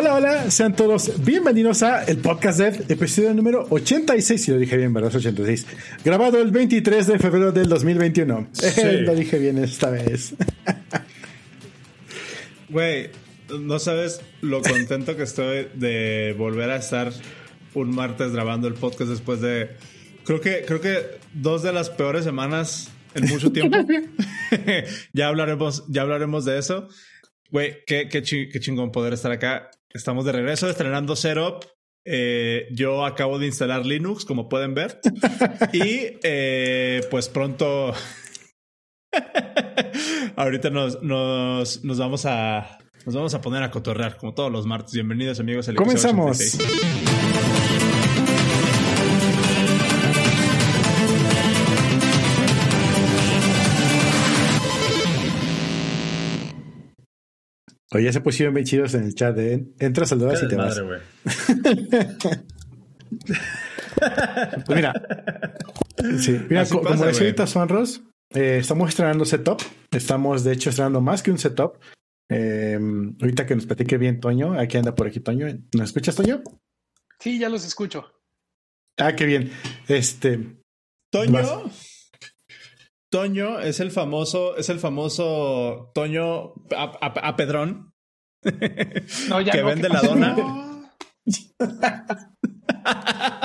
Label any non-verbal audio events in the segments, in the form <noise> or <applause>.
Hola, hola, sean todos bienvenidos a el podcast de episodio número 86, si lo dije bien, ¿verdad? 86. Grabado el 23 de febrero del 2021. <laughs> lo dije bien esta vez. <laughs> Güey, no sabes lo contento que estoy de volver a estar un martes grabando el podcast después de creo que creo que dos de las peores semanas en mucho tiempo. <laughs> ya hablaremos ya hablaremos de eso. Güey, qué, qué, chingón poder estar acá. Estamos de regreso estrenando Setup. Eh, yo acabo de instalar Linux, como pueden ver. <laughs> y eh, pues pronto. <laughs> Ahorita nos, nos, nos, vamos a. Nos vamos a poner a cotorrear, como todos los martes. Bienvenidos, amigos. Al Comenzamos. Oye, ya se pusieron bien chidos en el chat. ¿eh? Entra a saludar y te vas. pues mira. Sí, mira, como decía ahorita Sonros, eh, estamos estrenando setup. Estamos, de hecho, estrenando más que un setup. Eh, ahorita que nos platique bien Toño, aquí anda por aquí Toño. ¿Nos escuchas, Toño? Sí, ya los escucho. Ah, qué bien. Este. Toño. Toño es el famoso, es el famoso Toño a, Pedrón. No, ya que vende la dona. <laughs>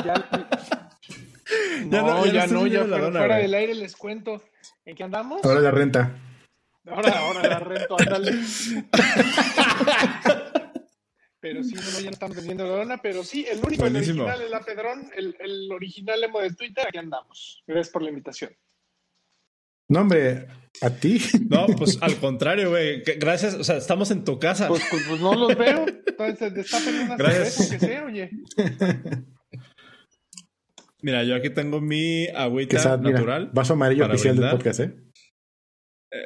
ya, no, ya no, ya fuera, dona, fuera del aire les cuento. ¿En qué andamos? Ahora la renta. Ahora, ahora la rento, ándale. pero sí, no, ya no están vendiendo la dona, pero sí, el único el original es la Pedrón, el, el original emo de Twitter, aquí andamos. Gracias por la invitación. No, hombre, ¿a ti? <laughs> No, pues al <laughs> contrario, güey. Gracias, o sea, estamos en tu casa. Pues, pues, pues no los veo. Entonces, destapen una Gracias. que sea, oye. <laughs> Mira, yo aquí tengo mi agüita natural. vaso amarillo oficial del podcast, ¿eh? ¿eh?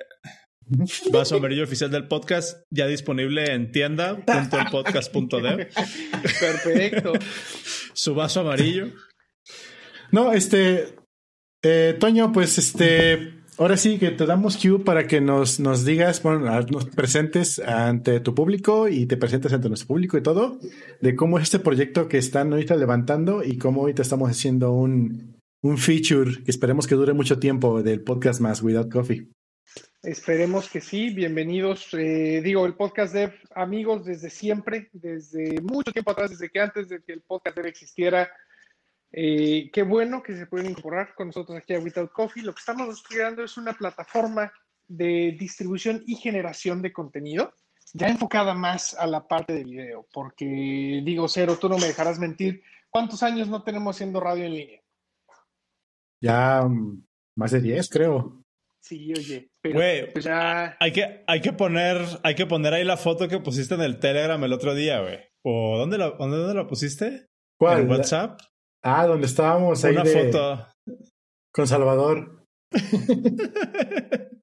Vaso amarillo oficial del podcast, ya disponible en tienda.elpodcast.dev. Perfecto. Su vaso amarillo. No, este. Eh, Toño, pues este. Ahora sí que te damos cue para que nos, nos digas, bueno, nos presentes ante tu público y te presentes ante nuestro público y todo, de cómo es este proyecto que están ahorita levantando y cómo ahorita estamos haciendo un, un feature que esperemos que dure mucho tiempo del podcast más Without Coffee. Esperemos que sí, bienvenidos. Eh, digo, el podcast de amigos desde siempre, desde mucho tiempo atrás, desde que antes de que el podcast Dev existiera, eh, qué bueno que se pueden incorporar con nosotros aquí a Without Coffee. Lo que estamos creando es una plataforma de distribución y generación de contenido, ya enfocada más a la parte de video, porque digo, Cero, tú no me dejarás mentir, ¿cuántos años no tenemos haciendo radio en línea? Ya mm, más de 10, creo. Sí, oye, pero pues ya... Hay que, hay, que poner, hay que poner ahí la foto que pusiste en el Telegram el otro día, güey. ¿O dónde la, dónde, dónde la pusiste? ¿Cuál? ¿En WhatsApp? Ah, donde estábamos ahí. Una foto. Con Salvador. <laughs>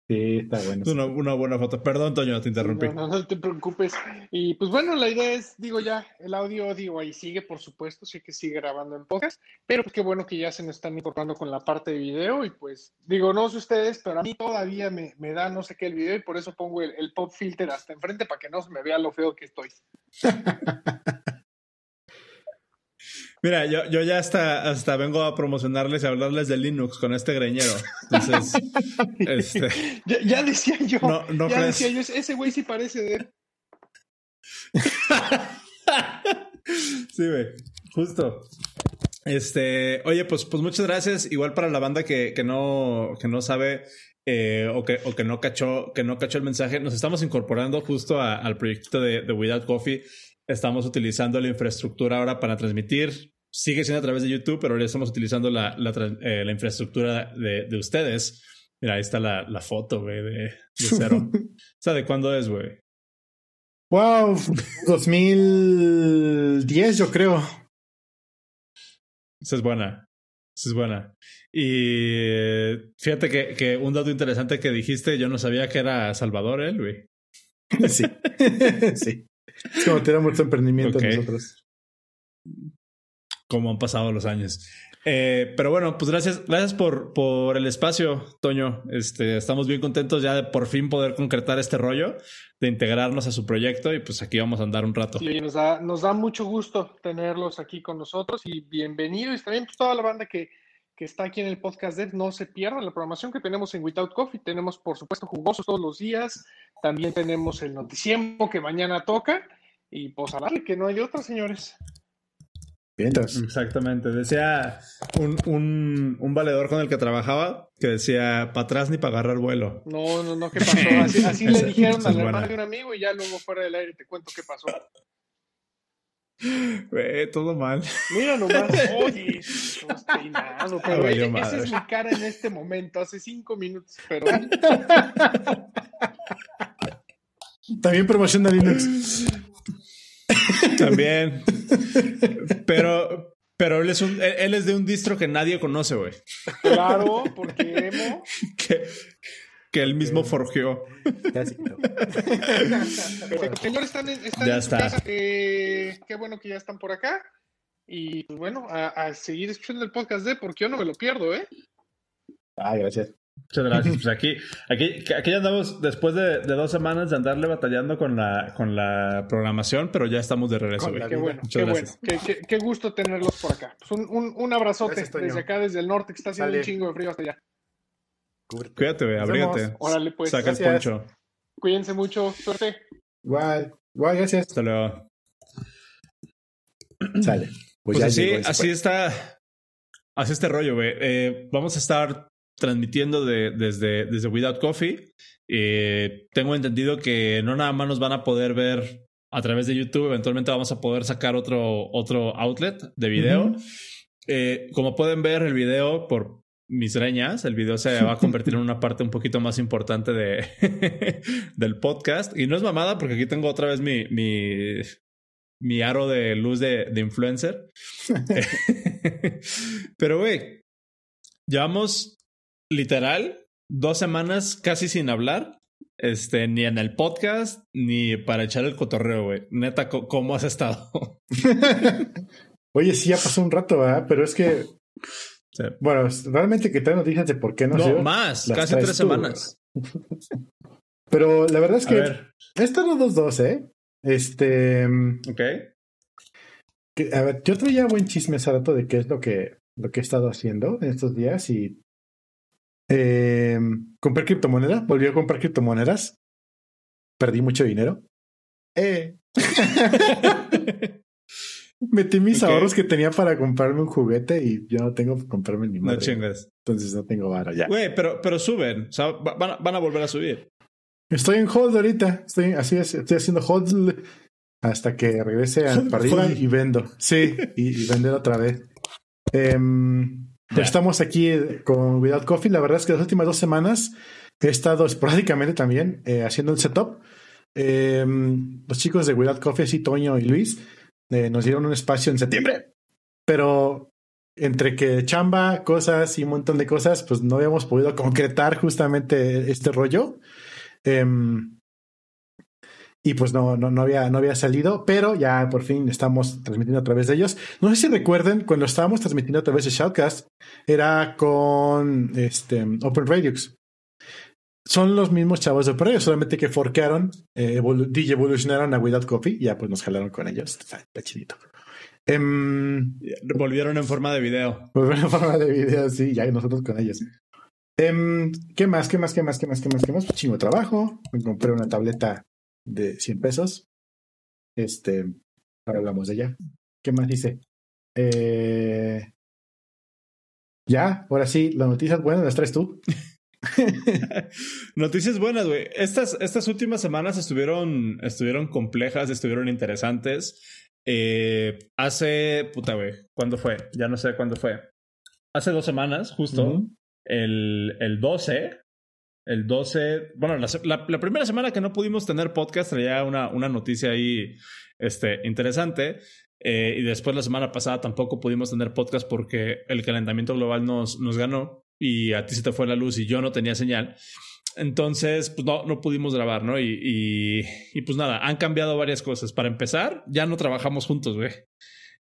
sí, está bueno. Una, una, buena foto. Perdón, Toño, te interrumpí. No, no, te preocupes. Y pues bueno, la idea es, digo ya, el audio, digo, ahí sigue, por supuesto, sí que sigue grabando en podcast, pero pues qué bueno que ya se nos están incorporando con la parte de video y pues, digo, no sé ustedes, pero a mí todavía me, me da no sé qué el video y por eso pongo el, el pop filter hasta enfrente para que no se me vea lo feo que estoy. <laughs> Mira, yo, yo ya hasta, hasta vengo a promocionarles y hablarles de Linux con este greñero. Entonces, <laughs> este, ya, decía yo, ya decía yo, ese güey sí parece de... <laughs> sí, güey, justo. Este, oye, pues, pues muchas gracias. Igual para la banda que, que no, que no sabe eh, o, que, o que no cachó, que no cachó el mensaje, nos estamos incorporando justo al proyecto de, de Without Coffee. Estamos utilizando la infraestructura ahora para transmitir sigue siendo a través de YouTube, pero ahora estamos utilizando la, la, eh, la infraestructura de, de, ustedes. Mira, ahí está la, la foto, güey, de, de cero. <laughs> o sea, ¿de cuándo es, güey? Wow, 2010 yo creo. Esa es buena. Esa es buena. Y fíjate que, que, un dato interesante que dijiste, yo no sabía que era Salvador él, güey. <laughs> Sí. <laughs> sí. Es como tenemos emprendimiento nosotros cómo han pasado los años. Eh, pero bueno, pues gracias, gracias por, por el espacio, Toño. Este, estamos bien contentos ya de por fin poder concretar este rollo, de integrarnos a su proyecto y pues aquí vamos a andar un rato. Sí, nos da, nos da mucho gusto tenerlos aquí con nosotros y bienvenidos. También pues, toda la banda que, que está aquí en el podcast no se pierda la programación que tenemos en Without Coffee. Tenemos, por supuesto, jugosos todos los días. También tenemos el noticiempo que mañana toca. Y pues a darle que no hay otra, señores. Exactamente. Decía un, un, un, valedor con el que trabajaba que decía para atrás ni para agarrar vuelo. No, no, no, ¿qué pasó? Así, así le <laughs> dijeron al hermano de un amigo y ya luego fuera del aire te cuento qué pasó. Güey, todo mal. Mira nomás, <laughs> oye, peinado, pero esa es mi cara en este momento, hace cinco minutos, pero. <laughs> También promoción de Linux. <laughs> También. Pero, pero él es, un, él es de un distro que nadie conoce, güey. Claro, porque Emo. <laughs> que, que él mismo forjó. Señores, están en, están ya en está. casa. Eh, qué bueno que ya están por acá. Y pues bueno, a, a, seguir escuchando el podcast de porque yo no me lo pierdo, ¿eh? Ah, gracias. Muchas gracias. Pues aquí, aquí, aquí ya andamos después de, de, dos semanas de andarle batallando con la, con la programación, pero ya estamos de regreso. Qué bueno, Muchas qué gracias. bueno. Qué, qué, qué, gusto tenerlos por acá. Pues un, un, un abrazote gracias, desde acá, desde el norte, que está haciendo Dale. un chingo de frío hasta allá. Cuídate, güey, abrígate. Órale, pues. Saca gracias. el poncho. Cuídense mucho. Suerte. Igual, igual, gracias. Hasta luego. Sale. Pues, pues así, así está. Así este rollo, güey. Eh, vamos a estar transmitiendo de, desde, desde Without Coffee. Eh, tengo entendido que no nada más nos van a poder ver a través de YouTube, eventualmente vamos a poder sacar otro, otro outlet de video. Uh -huh. eh, como pueden ver el video por mis reñas, el video se va a convertir en una parte un poquito más importante de <laughs> del podcast. Y no es mamada porque aquí tengo otra vez mi, mi, mi aro de luz de, de influencer. <laughs> <laughs> Pero, güey, llevamos literal dos semanas casi sin hablar. Este, ni en el podcast, ni para echar el cotorreo, güey. Neta, ¿cómo has estado? <laughs> Oye, sí, ya pasó un rato, ¿verdad? Pero es que. Sí. Bueno, realmente que te noticias de por qué no. No, más, casi tres tú, semanas. <laughs> Pero la verdad es que he estado dos, dos, ¿eh? Este. Ok. Que, a ver, yo traía buen chisme hace rato de qué es lo que, lo que he estado haciendo en estos días y eh, compré criptomonedas, volví a comprar criptomonedas. Perdí mucho dinero. Eh. <laughs> Metí mis okay. ahorros que tenía para comprarme un juguete y yo no tengo que comprarme ni madre. No chingas. Entonces no tengo vara ya. Güey, pero, pero suben. O sea, van, a, van a volver a subir. Estoy en hold ahorita. Estoy, así es, estoy haciendo hold hasta que regrese a, para arriba y vendo. Sí, y, y vender otra vez. Eh, estamos aquí con Without Coffee. La verdad es que las últimas dos semanas he estado esporádicamente también eh, haciendo el setup. Eh, los chicos de Without Coffee, así Toño y Luis, eh, nos dieron un espacio en septiembre. Pero entre que chamba, cosas y un montón de cosas, pues no habíamos podido concretar justamente este rollo. Y pues no, no, no, había, no había salido, pero ya por fin estamos transmitiendo a través de ellos. No sé si recuerden, cuando estábamos transmitiendo a través de Shoutcast, era con este, Open Radiox. Son los mismos chavos de Open solamente que forquearon, eh, evolu evolucionaron a Without Coffee y ya pues nos jalaron con ellos. Está, está chidito. Um, volvieron en forma de video. Volvieron en forma de video, sí, ya nosotros con ellos. Um, ¿Qué más? ¿Qué más? ¿Qué más? ¿Qué más? ¿Qué más? ¿Qué más? Pues chingo trabajo. Me compré una tableta de 100 pesos. Este, hablamos de ella. ¿Qué más dice? Eh, ya, ahora sí, las noticias buenas las traes tú. <laughs> noticias buenas, güey. Estas, estas últimas semanas estuvieron, estuvieron complejas, estuvieron interesantes. Eh, hace, puta, güey, ¿cuándo fue? Ya no sé cuándo fue. Hace dos semanas, justo, uh -huh. el, el 12, el 12, bueno, la, la, primera semana que no pudimos tener podcast traía una, una noticia ahí este, interesante. Eh, y después la semana pasada tampoco pudimos tener podcast porque el calentamiento global nos, nos ganó y a ti se te fue la luz y yo no tenía señal. Entonces, pues no, no pudimos grabar, ¿no? Y, y, y, pues nada, han cambiado varias cosas. Para empezar, ya no trabajamos juntos, güey.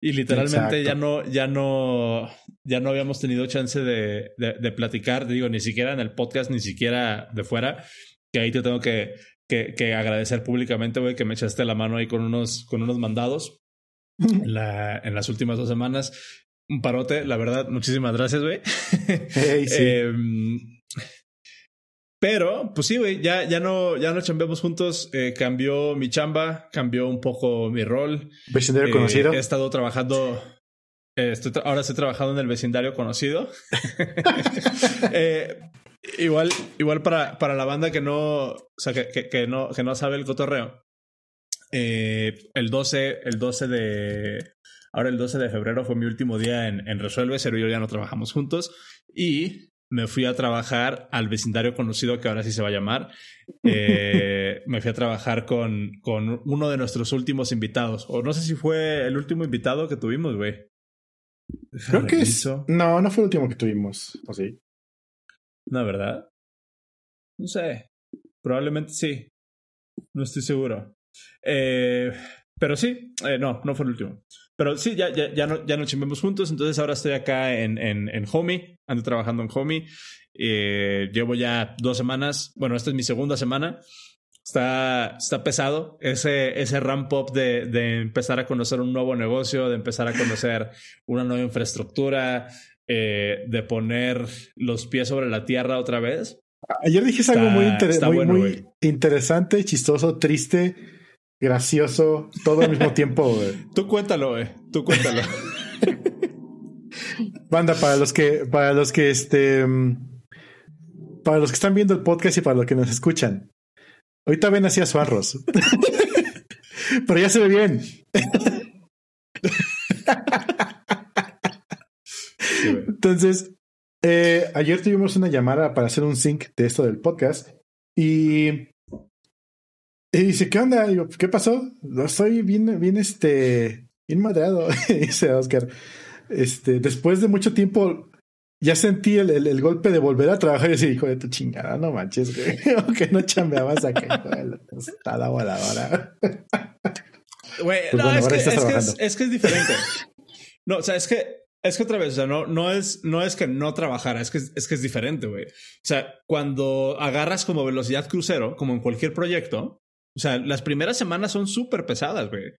Y literalmente ya no, ya no, ya no habíamos tenido chance de, de, platicar, digo, ni siquiera en el podcast, ni siquiera de fuera, que ahí te tengo que, que, que agradecer públicamente, güey, que me echaste la mano ahí con unos, con unos mandados en, la, en las últimas dos semanas. Un parote, la verdad, muchísimas gracias, güey. Hey, sí. <laughs> Em, pero, pues sí, güey, ya, ya no, ya no chambeamos juntos. Eh, cambió mi chamba, cambió un poco mi rol. ¿Vecindario eh, conocido? He estado trabajando. Eh, estoy ahora estoy trabajando en el vecindario conocido. <laughs> <laughs> igual, igual para, para la banda que no, o sea, que, que, no, que no sabe el cotorreo. el 12, el 12 de. Ahora el 12 de febrero fue mi último día en, en Resuelve, Cero y yo ya no trabajamos juntos. Y me fui a trabajar al vecindario conocido que ahora sí se va a llamar. Eh, <laughs> me fui a trabajar con, con uno de nuestros últimos invitados. O no sé si fue el último invitado que tuvimos, güey. Creo que es... No, no fue el último que tuvimos, ¿o sí? No, ¿verdad? No sé. Probablemente sí. No estoy seguro. Eh, pero sí, eh, no, no fue el último. Pero sí, ya, ya, ya no, ya nos chimbemos juntos. Entonces ahora estoy acá en, en, en Homey. Ando trabajando en Homey. Eh, llevo ya dos semanas. Bueno, esta es mi segunda semana. Está, está pesado ese, ese ramp up de, de empezar a conocer un nuevo negocio, de empezar a conocer una nueva infraestructura, eh, de poner los pies sobre la tierra otra vez. Ayer dijiste algo muy, muy, muy interesante, chistoso, triste gracioso, todo al mismo <laughs> tiempo. Tú cuéntalo, güey. Tú cuéntalo. <laughs> Banda, para los que, para los que este, para los que están viendo el podcast y para los que nos escuchan. Ahorita ven así a su arroz. <laughs> Pero ya se ve bien. Entonces, eh, ayer tuvimos una llamada para hacer un sync de esto del podcast y y dice, ¿qué onda? Digo, ¿qué pasó? Estoy bien, bien, este, bien madreado, <laughs> dice Oscar. Este, después de mucho tiempo, ya sentí el, el, golpe de volver a trabajar y decir, hijo de tu chingada, no manches, güey. <laughs> que no chambeabas acá, está la voladora. <laughs> Güey, pues no, es, que, es, es, que es diferente. No, o sea, es que es que otra vez, o sea, no, no, es, no es que no trabajara, es que es, que es diferente, güey. O sea, cuando agarras como velocidad crucero, como en cualquier proyecto, o sea, las primeras semanas son súper pesadas, güey.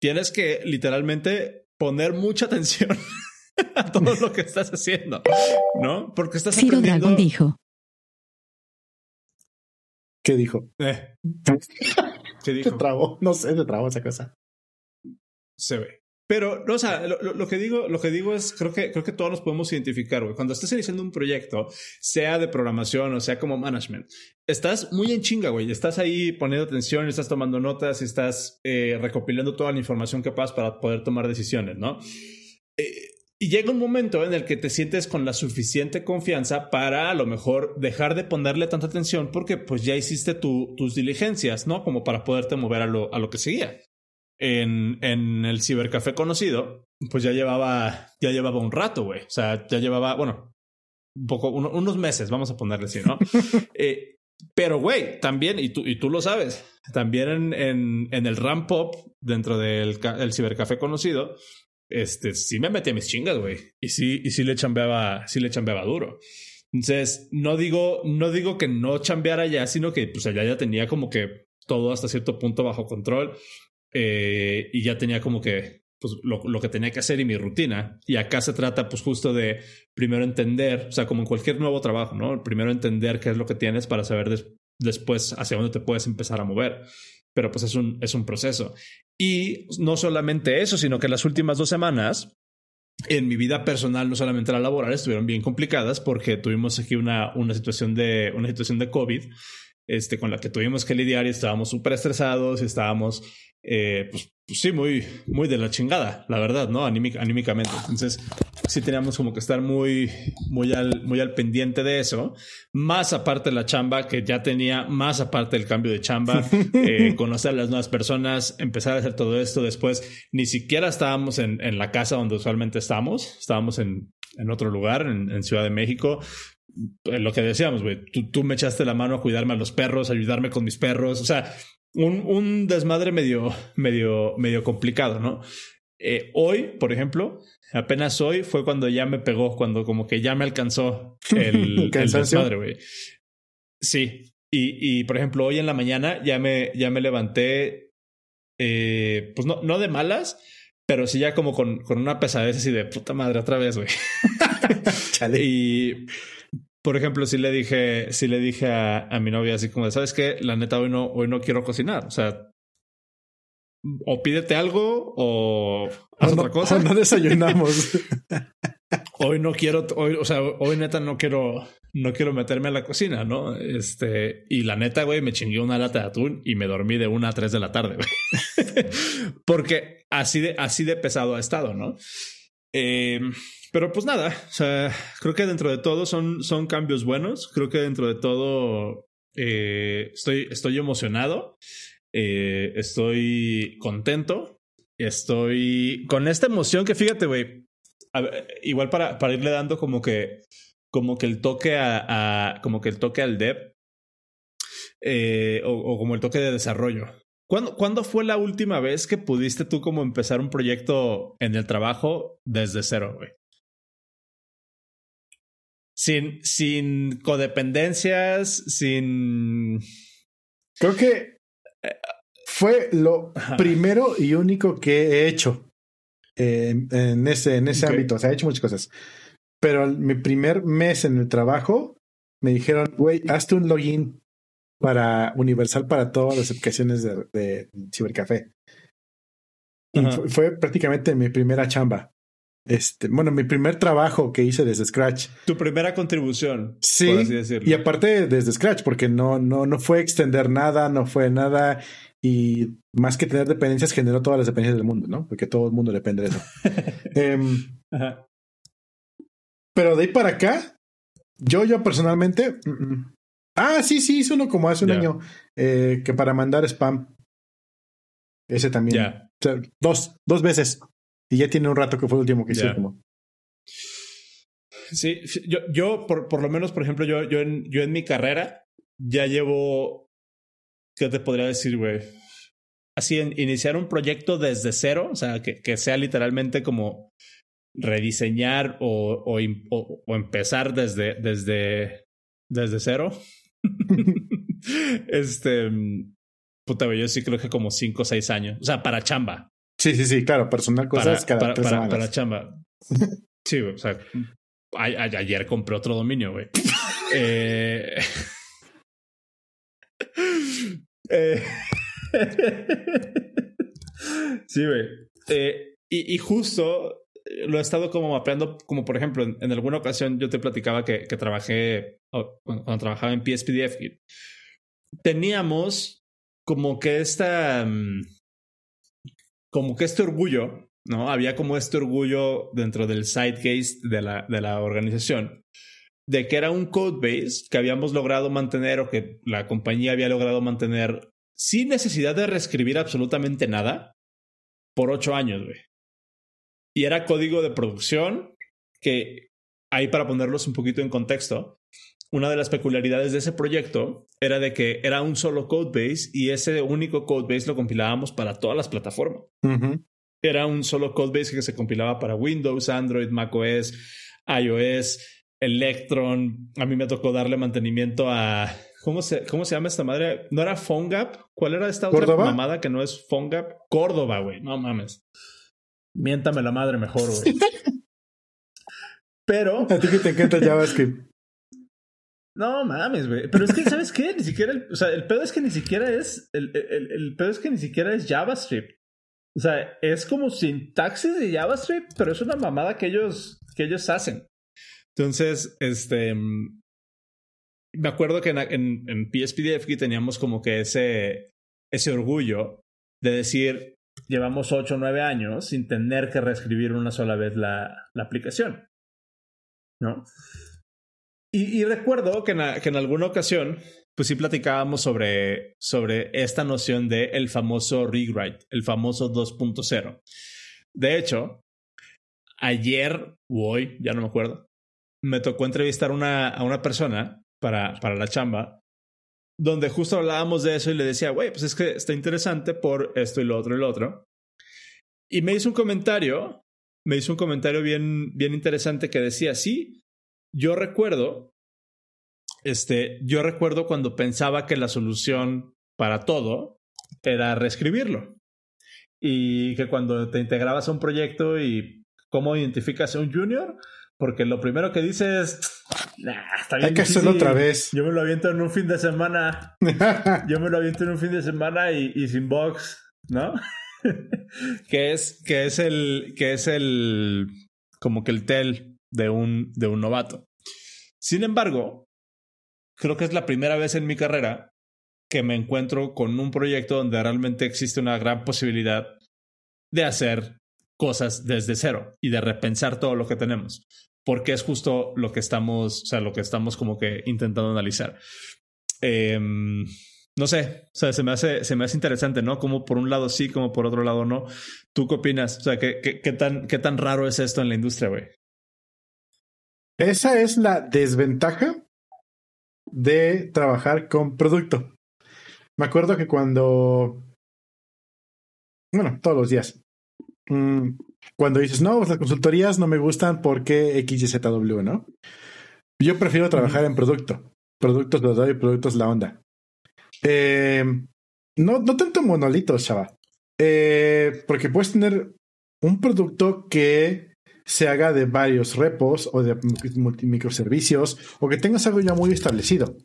Tienes que literalmente poner mucha atención <laughs> a todo lo que estás haciendo, ¿no? Porque estás Ciro aprendiendo... dijo. ¿Qué dijo? Eh. <laughs> ¿Qué dijo? Se trabó, no sé, se trabó esa cosa. Se ve. Pero, o sea, lo, que digo, lo que digo es, creo que, creo que todos nos podemos identificar, güey. Cuando estés iniciando un proyecto, sea de programación o sea como management, estás muy en chinga, güey. Estás ahí poniendo atención, estás tomando notas, estás eh, recopilando toda la información que puedas para poder tomar decisiones, ¿no? Eh, y llega un momento en el que te sientes con la suficiente confianza para a lo mejor dejar de ponerle tanta atención porque pues ya hiciste tus diligencias, ¿no? Como para poderte mover a lo, a lo que seguía en, en el cibercafé conocido, pues ya llevaba, ya llevaba un rato, güey. O sea, ya llevaba, bueno, un poco, unos meses, vamos a ponerle así, ¿no? <laughs> eh, pero, güey, también, y tú, y tú lo sabes, también en, en, en el ramp up dentro del el cibercafé conocido, este, sí me metí a mis chingas, güey. Y sí, y sí le chambeaba, sí le chambeaba duro. Entonces, no digo, no digo que no chambeara ya, sino que pues allá ya tenía como que todo hasta cierto punto bajo control. Eh, y ya tenía como que pues, lo, lo, que tenía que hacer y mi rutina. Y acá se trata pues justo de primero entender, o sea, como en cualquier nuevo trabajo, ¿no? Primero entender qué es lo que tienes para saber después hacia dónde te puedes empezar a mover. Pero pues es un, es un proceso. Y no solamente eso, sino que las últimas dos semanas en mi vida personal, no solamente la laboral, estuvieron bien complicadas porque tuvimos aquí una, una, situación, de, una situación de COVID este, con la que tuvimos que lidiar y estábamos súper estresados estábamos eh, pues, pues, sí, muy, muy de la chingada, la verdad, ¿no? anímicamente. Entonces, sí teníamos como que estar muy, muy al, muy al pendiente de eso. Más aparte de la chamba que ya tenía, más aparte del cambio de chamba, <laughs> eh, conocer a las nuevas personas, empezar a hacer todo esto. Después, ni siquiera estábamos en, en la casa donde usualmente estamos, estábamos en, en otro lugar, en, en Ciudad de México lo que decíamos, güey, tú, tú, me echaste la mano a cuidarme a los perros, ayudarme con mis perros, o sea, un, un desmadre medio, medio, medio complicado, ¿no? Eh, hoy, por ejemplo, apenas hoy fue cuando ya me pegó, cuando como que ya me alcanzó <laughs> el, el desmadre, güey. Sí. Y, y, por ejemplo, hoy en la mañana ya me, ya me levanté, eh, pues no, no de malas, pero sí ya como con, con una pesadez así de puta madre otra vez, güey. <laughs> y por ejemplo, si le dije, si le dije a, a mi novia así como, ¿sabes qué? La neta, hoy no, hoy no quiero cocinar. O sea, o pídete algo o haz otra cosa. no desayunamos. <laughs> hoy no quiero, hoy, o sea, hoy neta no quiero, no quiero meterme a la cocina, ¿no? Este, y la neta, güey, me chingué una lata de atún y me dormí de una a tres de la tarde, güey. <laughs> Porque así de, así de pesado ha estado, ¿no? Eh, pero pues nada, o sea, creo que dentro de todo son, son cambios buenos. Creo que dentro de todo eh, estoy, estoy emocionado. Eh, estoy contento. Estoy con esta emoción que fíjate, güey. Igual para, para irle dando como que, como que el toque a, como que el toque al dev eh, o, como el toque de desarrollo. ¿Cuándo, ¿Cuándo fue la última vez que pudiste tú como empezar un proyecto en el trabajo desde cero, güey? Sin, sin codependencias, sin. Creo que fue lo primero y único que he hecho en ese, en ese ámbito. O sea, he hecho muchas cosas. Pero mi primer mes en el trabajo me dijeron, güey, hazte un login para universal para todas las aplicaciones de, de Cibercafé. Y fue prácticamente mi primera chamba. Este, bueno, mi primer trabajo que hice desde Scratch. Tu primera contribución. Sí. Y aparte desde Scratch, porque no, no, no fue extender nada, no fue nada. Y más que tener dependencias, generó todas las dependencias del mundo, ¿no? Porque todo el mundo depende de eso. <laughs> Em, pero de ahí para acá, yo, yo personalmente. Mm, mm. Ah, sí, sí, hice uno como hace un año. Eh, que para mandar spam. Ese también. dos, dos veces. Y ya tiene un rato que fue el último que hice. Sí, yo, yo por, por, lo menos, por ejemplo, yo, yo, en, yo en mi carrera ya llevo, ¿qué te podría decir, güey? Así, en, iniciar un proyecto desde cero, o sea, que, que sea literalmente como rediseñar o, o, o, empezar desde, desde, desde cero. <laughs> <laughs> este, puta, güey, yo sí creo que como cinco o seis años, o sea, para chamba. Sí, sí, sí, claro, personal cosas para, cada para, para, chamba. <laughs> Sí, o sea, ayer compré otro dominio, güey. <laughs> eh, eh, <laughs> sí, güey. Eh, y, y, justo lo he estado como mapeando, como por ejemplo, en, alguna ocasión yo te platicaba que, que trabajé, cuando, trabajaba en PSPDF, teníamos como que esta... Mm, como que este orgullo, ¿no? Había como este orgullo dentro del sidecase de la, de la organización de que era un code base que habíamos logrado mantener o que la compañía había logrado mantener sin necesidad de reescribir absolutamente nada por ocho años, güey. Y era código de producción que, ahí para ponerlos un poquito en contexto, una de las peculiaridades de ese proyecto era de que era un solo codebase y ese único codebase lo compilábamos para todas las plataformas. Era un solo codebase que se compilaba para Windows, Android, macOS, iOS, Electron. A mí me tocó darle mantenimiento a ¿Cómo se, ¿Cómo se llama esta madre? ¿No era PhoneGap? ¿Cuál era esta otra mamada que no es PhoneGap? Córdoba, güey. No mames. Miéntame la madre mejor, güey. <laughs> Pero. A ti que te encanta JavaScript. No mames, güey. Pero es que, ¿sabes qué? Ni siquiera. El, o sea, el pedo es que ni siquiera es. El, el, el pedo es que ni siquiera es JavaScript. O sea, es como sintaxis de JavaScript, pero es una mamada que ellos, que ellos hacen. Entonces, este. Me acuerdo que en, en, en PSPDF teníamos como que ese, ese orgullo de decir, llevamos 8 o 9 años sin tener que reescribir una sola vez la, la aplicación. ¿No? Y, recuerdo que en, alguna ocasión, pues sí platicábamos sobre, sobre esta noción de el famoso rewrite, el famoso 2.0. De hecho, ayer o hoy, ya no me acuerdo, me tocó entrevistar a una persona para, para la chamba, donde justo hablábamos de eso y le decía, güey, pues es que está interesante por esto y lo otro y lo otro. Y me hizo un comentario, me hizo un comentario bien, bien interesante que decía, sí, yo recuerdo, este, yo recuerdo cuando pensaba que la solución para todo era reescribirlo. Y que cuando te integrabas a un proyecto y cómo identificas a un junior, porque lo primero que dices Hay que hacerlo otra vez. Yo me lo aviento en un fin de semana. <laughs> Yo me lo aviento en un fin de semana y, y sin box, ¿no? <laughs> que es, que es el, que es el, como que el tel de un, de un novato. Sin embargo, creo que es la primera vez en mi carrera que me encuentro con un proyecto donde realmente existe una gran posibilidad de hacer cosas desde cero y de repensar todo lo que tenemos, porque es justo lo que estamos, o sea, lo que estamos como que intentando analizar. Eh, no sé, o sea, se me hace, se me hace interesante, ¿no? Como por un lado sí, como por otro lado no. ¿Tú qué opinas? O sea, ¿qué, qué, qué tan, qué tan raro es esto en la industria, güey? Esa es la desventaja de trabajar con producto. Me acuerdo que cuando, bueno, todos los días, mm, cuando dices, no, pues las consultorías no me gustan porque XYZW, ¿no? Yo prefiero trabajar en producto. Productos los doy, productos la onda. Eh, no, no tanto monolitos, chava. Eh, porque puedes tener un producto que se haga de varios repos o de microservicios o que tengas algo ya muy establecido.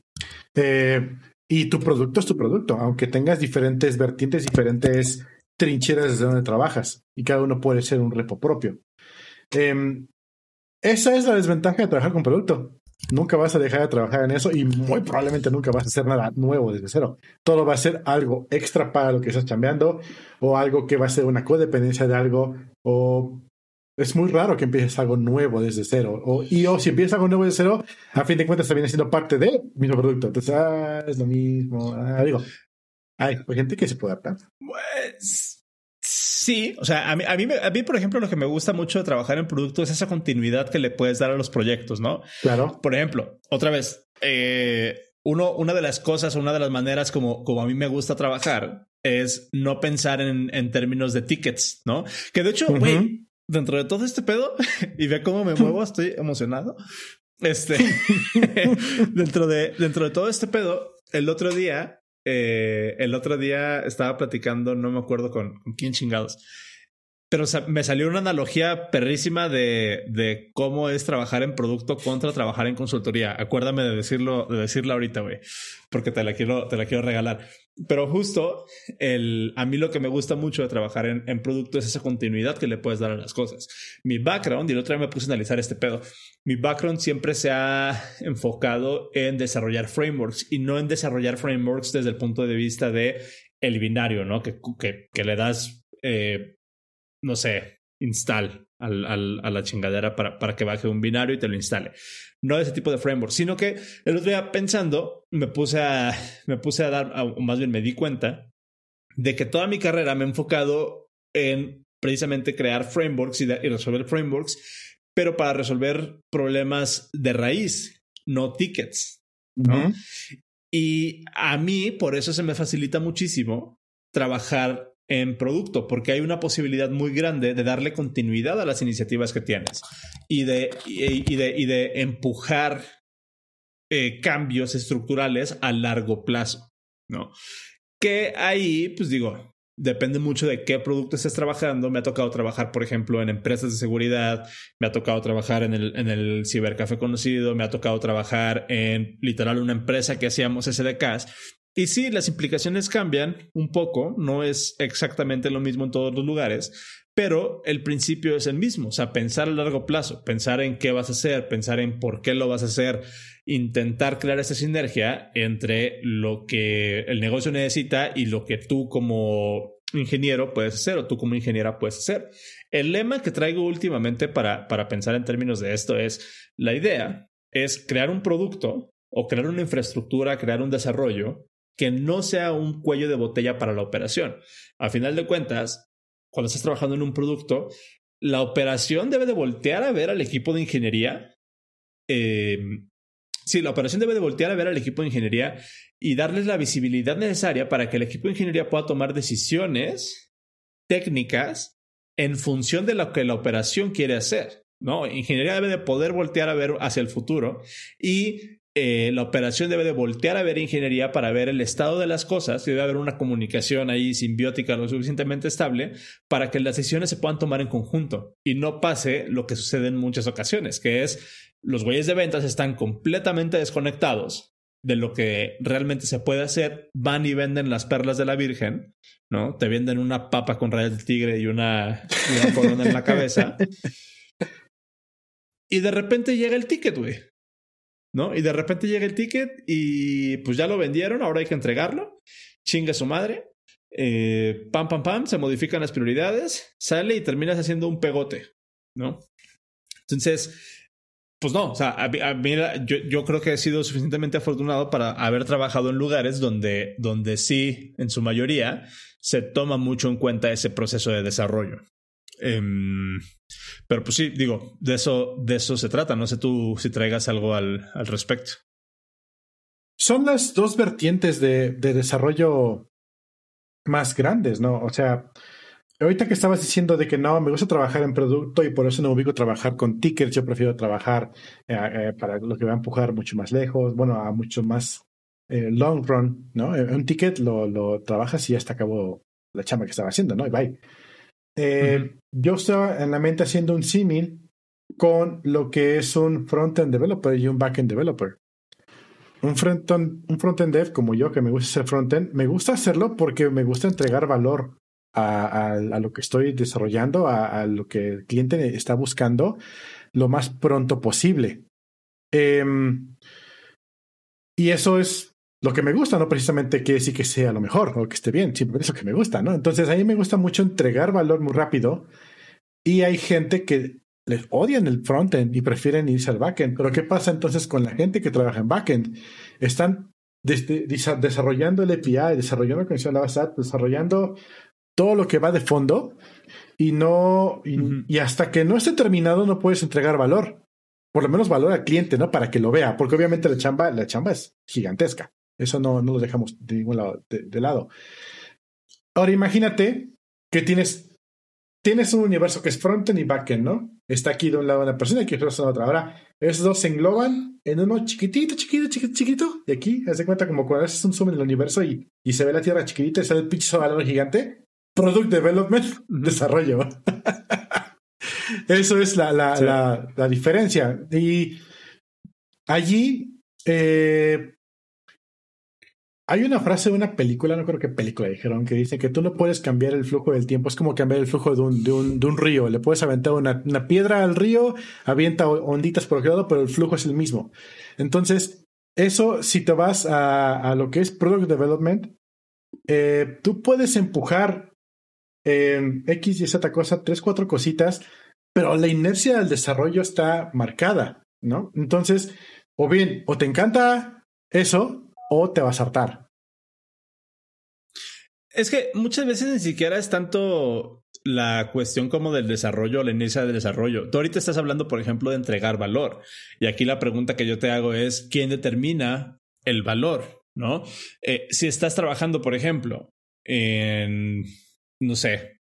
Eh, y tu producto es tu producto, aunque tengas diferentes vertientes, diferentes trincheras desde donde trabajas y cada uno puede ser un repo propio. Eh, esa es la desventaja de trabajar con producto. Nunca vas a dejar de trabajar en eso y muy probablemente nunca vas a hacer nada nuevo desde cero. Todo va a ser algo extra para lo que estás cambiando o algo que va a ser una codependencia de algo o es muy raro que empieces algo nuevo desde cero. O, y o si empiezas algo nuevo desde cero, a fin de cuentas viene siendo parte del mismo producto. Entonces, ah, es lo mismo. Ah, digo, hay, gente que se puede adaptar. Pues sí, o sea, a mí, a, mí, a mí, por ejemplo, lo que me gusta mucho de trabajar en productos es esa continuidad que le puedes dar a los proyectos, ¿no? Claro. Por ejemplo, otra vez, eh, uno, una de las cosas, una de las maneras como, como a mí me gusta trabajar es no pensar en, en términos de tickets, ¿no? Que de hecho, güey, uh -huh dentro de todo este pedo <laughs> y ve cómo me muevo, estoy emocionado. Este, <laughs> dentro de, dentro de todo este pedo, el otro día, eh, el otro día estaba platicando, no me acuerdo con, quién chingados, pero me salió una analogía perrísima de, de cómo es trabajar en producto contra trabajar en consultoría. Acuérdame de decirlo, de decirlo ahorita, güey, porque te la quiero, te la quiero regalar. Pero justo el, a mí lo que me gusta mucho de trabajar en, en producto es esa continuidad que le puedes dar a las cosas. Mi background, y el otro día me puse a analizar este pedo, mi background siempre se ha enfocado en desarrollar frameworks y no en desarrollar frameworks desde el punto de vista de el binario, ¿no? Que, que, que le das eh, no sé, install al, al, a la chingadera para, para que baje un binario y te lo instale. No ese tipo de framework, sino que el otro día pensando, me puse a, me puse a dar, o más bien me di cuenta de que toda mi carrera me he enfocado en precisamente crear frameworks y, de, y resolver frameworks, pero para resolver problemas de raíz, no tickets. ¿no? Uh -huh. Y a mí, por eso se me facilita muchísimo trabajar en producto, porque hay una posibilidad muy grande de darle continuidad a las iniciativas que tienes y de, y, y de, y de empujar eh, cambios estructurales a largo plazo, ¿no? Que ahí, pues digo, depende mucho de qué producto estés trabajando. Me ha tocado trabajar, por ejemplo, en empresas de seguridad, me ha tocado trabajar en el, en el cibercafé conocido, me ha tocado trabajar en literal una empresa que hacíamos SDKs y sí, las implicaciones cambian un poco, no es exactamente lo mismo en todos los lugares, pero el principio es el mismo, o sea, pensar a largo plazo, pensar en qué vas a hacer, pensar en por qué lo vas a hacer, intentar crear esa sinergia entre lo que el negocio necesita y lo que tú como ingeniero puedes hacer o tú como ingeniera puedes hacer. El lema que traigo últimamente para, para pensar en términos de esto es, la idea es crear un producto o crear una infraestructura, crear un desarrollo que no sea un cuello de botella para la operación. A final de cuentas, cuando estás trabajando en un producto, la operación debe de voltear a ver al equipo de ingeniería. Eh, sí, la operación debe de voltear a ver al equipo de ingeniería y darles la visibilidad necesaria para que el equipo de ingeniería pueda tomar decisiones técnicas en función de lo que la operación quiere hacer. ¿no? Ingeniería debe de poder voltear a ver hacia el futuro y eh, la operación debe de voltear a ver ingeniería para ver el estado de las cosas y debe haber una comunicación ahí simbiótica lo suficientemente estable para que las decisiones se puedan tomar en conjunto y no pase lo que sucede en muchas ocasiones, que es los güeyes de ventas están completamente desconectados de lo que realmente se puede hacer, van y venden las perlas de la Virgen, ¿no? Te venden una papa con rayas de tigre y una, y una corona en la cabeza. <laughs> Y de repente llega el ticket, güey. ¿No? Y de repente llega el ticket y pues ya lo vendieron, ahora hay que entregarlo. Chinga su madre. Eh, pam, pam, pam, se modifican las prioridades, sale y terminas haciendo un pegote, ¿no? Entonces, pues no, o sea, a, mí, yo, yo, creo que he sido suficientemente afortunado para haber trabajado en lugares donde, donde sí, en su mayoría, se toma mucho en cuenta ese proceso de desarrollo. Em, pero pues sí, digo, de eso, de eso se trata. No sé tú si traigas algo al, al respecto. Son las dos vertientes de, de, desarrollo más grandes, ¿no? O sea, ahorita que estabas diciendo de que no, me gusta trabajar en producto y por eso no me ubico a trabajar con tickets, yo prefiero trabajar eh, eh, para lo que va a empujar mucho más lejos, bueno, a mucho más eh, long run, ¿no? Un ticket lo, lo trabajas y ya está acabó la chamba que estaba haciendo, ¿no? Y bye. Eh, yo estaba en la mente haciendo un símil con lo que es un front-end developer y un back-end developer. Un front-end un front dev como yo, que me gusta hacer front-end, me gusta hacerlo porque me gusta entregar valor a, a, lo que estoy desarrollando, a, a, lo que el cliente está buscando lo más pronto posible. Eh, y eso es lo que me gusta, no precisamente quiere decir que sea lo mejor o que esté bien, simplemente es lo que me gusta, ¿no? Entonces a mí me gusta mucho entregar valor muy rápido y hay gente que les odian el frontend y prefieren irse al backend. Pero ¿qué pasa entonces con la gente que trabaja en backend? Están desarrollando el API, desarrollando la conexión a la base desarrollando todo lo que va de fondo y no y, uh -huh. y hasta que no esté terminado no puedes entregar valor por lo menos valor al cliente, ¿no? Para que lo vea, porque obviamente la chamba, la chamba es gigantesca. Eso no, no lo dejamos de ningún lado, de, de lado. Ahora imagínate que tienes, tienes un universo que es frontend y backend, ¿no? Está aquí de un lado una persona y aquí de otra. Ahora, esos dos se engloban en uno chiquitito, chiquito, chiquito, chiquito. Y aquí, haz de cuenta como cuando haces un zoom en el universo y, y se ve la tierra chiquitita y sale el pinche balón gigante. Product Development, desarrollo. <laughs> Eso es la, la, sí. la, la, diferencia. Y allí eh, hay una frase de una película, no creo qué película dijeron, que dice que tú no puedes cambiar el flujo del tiempo. Es como cambiar el flujo de un, de un, de un río. Le puedes aventar una, una, piedra al río, avienta onditas por aquel lado, pero el flujo es el mismo. Entonces, eso, si te vas a, a lo que es Product Development, eh, tú puedes empujar eh, X y Z cosa, tres, cuatro cositas, pero la inercia del desarrollo está marcada, ¿no? Entonces, o bien, o te encanta eso, o te vas a hartar. Es que muchas veces ni siquiera es tanto la cuestión como del desarrollo, la inercia del desarrollo. Tú ahorita estás hablando, por ejemplo, de entregar valor. Y aquí la pregunta que yo te hago es, ¿quién determina el valor? ¿No? Eh, si estás trabajando, por ejemplo, en, no sé,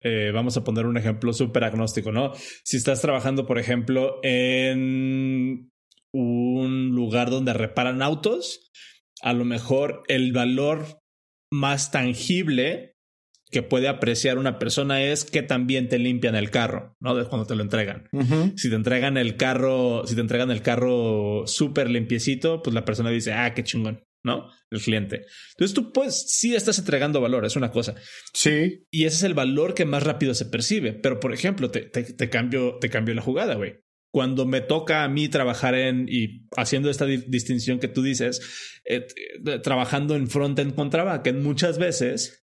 eh, vamos a poner un ejemplo súper agnóstico, ¿no? Si estás trabajando, por ejemplo, en un lugar donde reparan autos, a lo mejor el valor más tangible que puede apreciar una persona es que también te limpian el carro, ¿no? De cuando te lo entregan. Uh -huh. Si te entregan el carro, si te entregan el carro súper limpiecito, pues la persona dice, ah, qué chingón, ¿no? El cliente. Entonces tú pues sí estás entregando valor, es una cosa. Sí. Y ese es el valor que más rápido se percibe. Pero por ejemplo, te, te, te cambio, te cambio la jugada, güey cuando me toca a mí trabajar en y haciendo esta di distinción que tú dices, eh, trabajando en frontend contra backend, muchas veces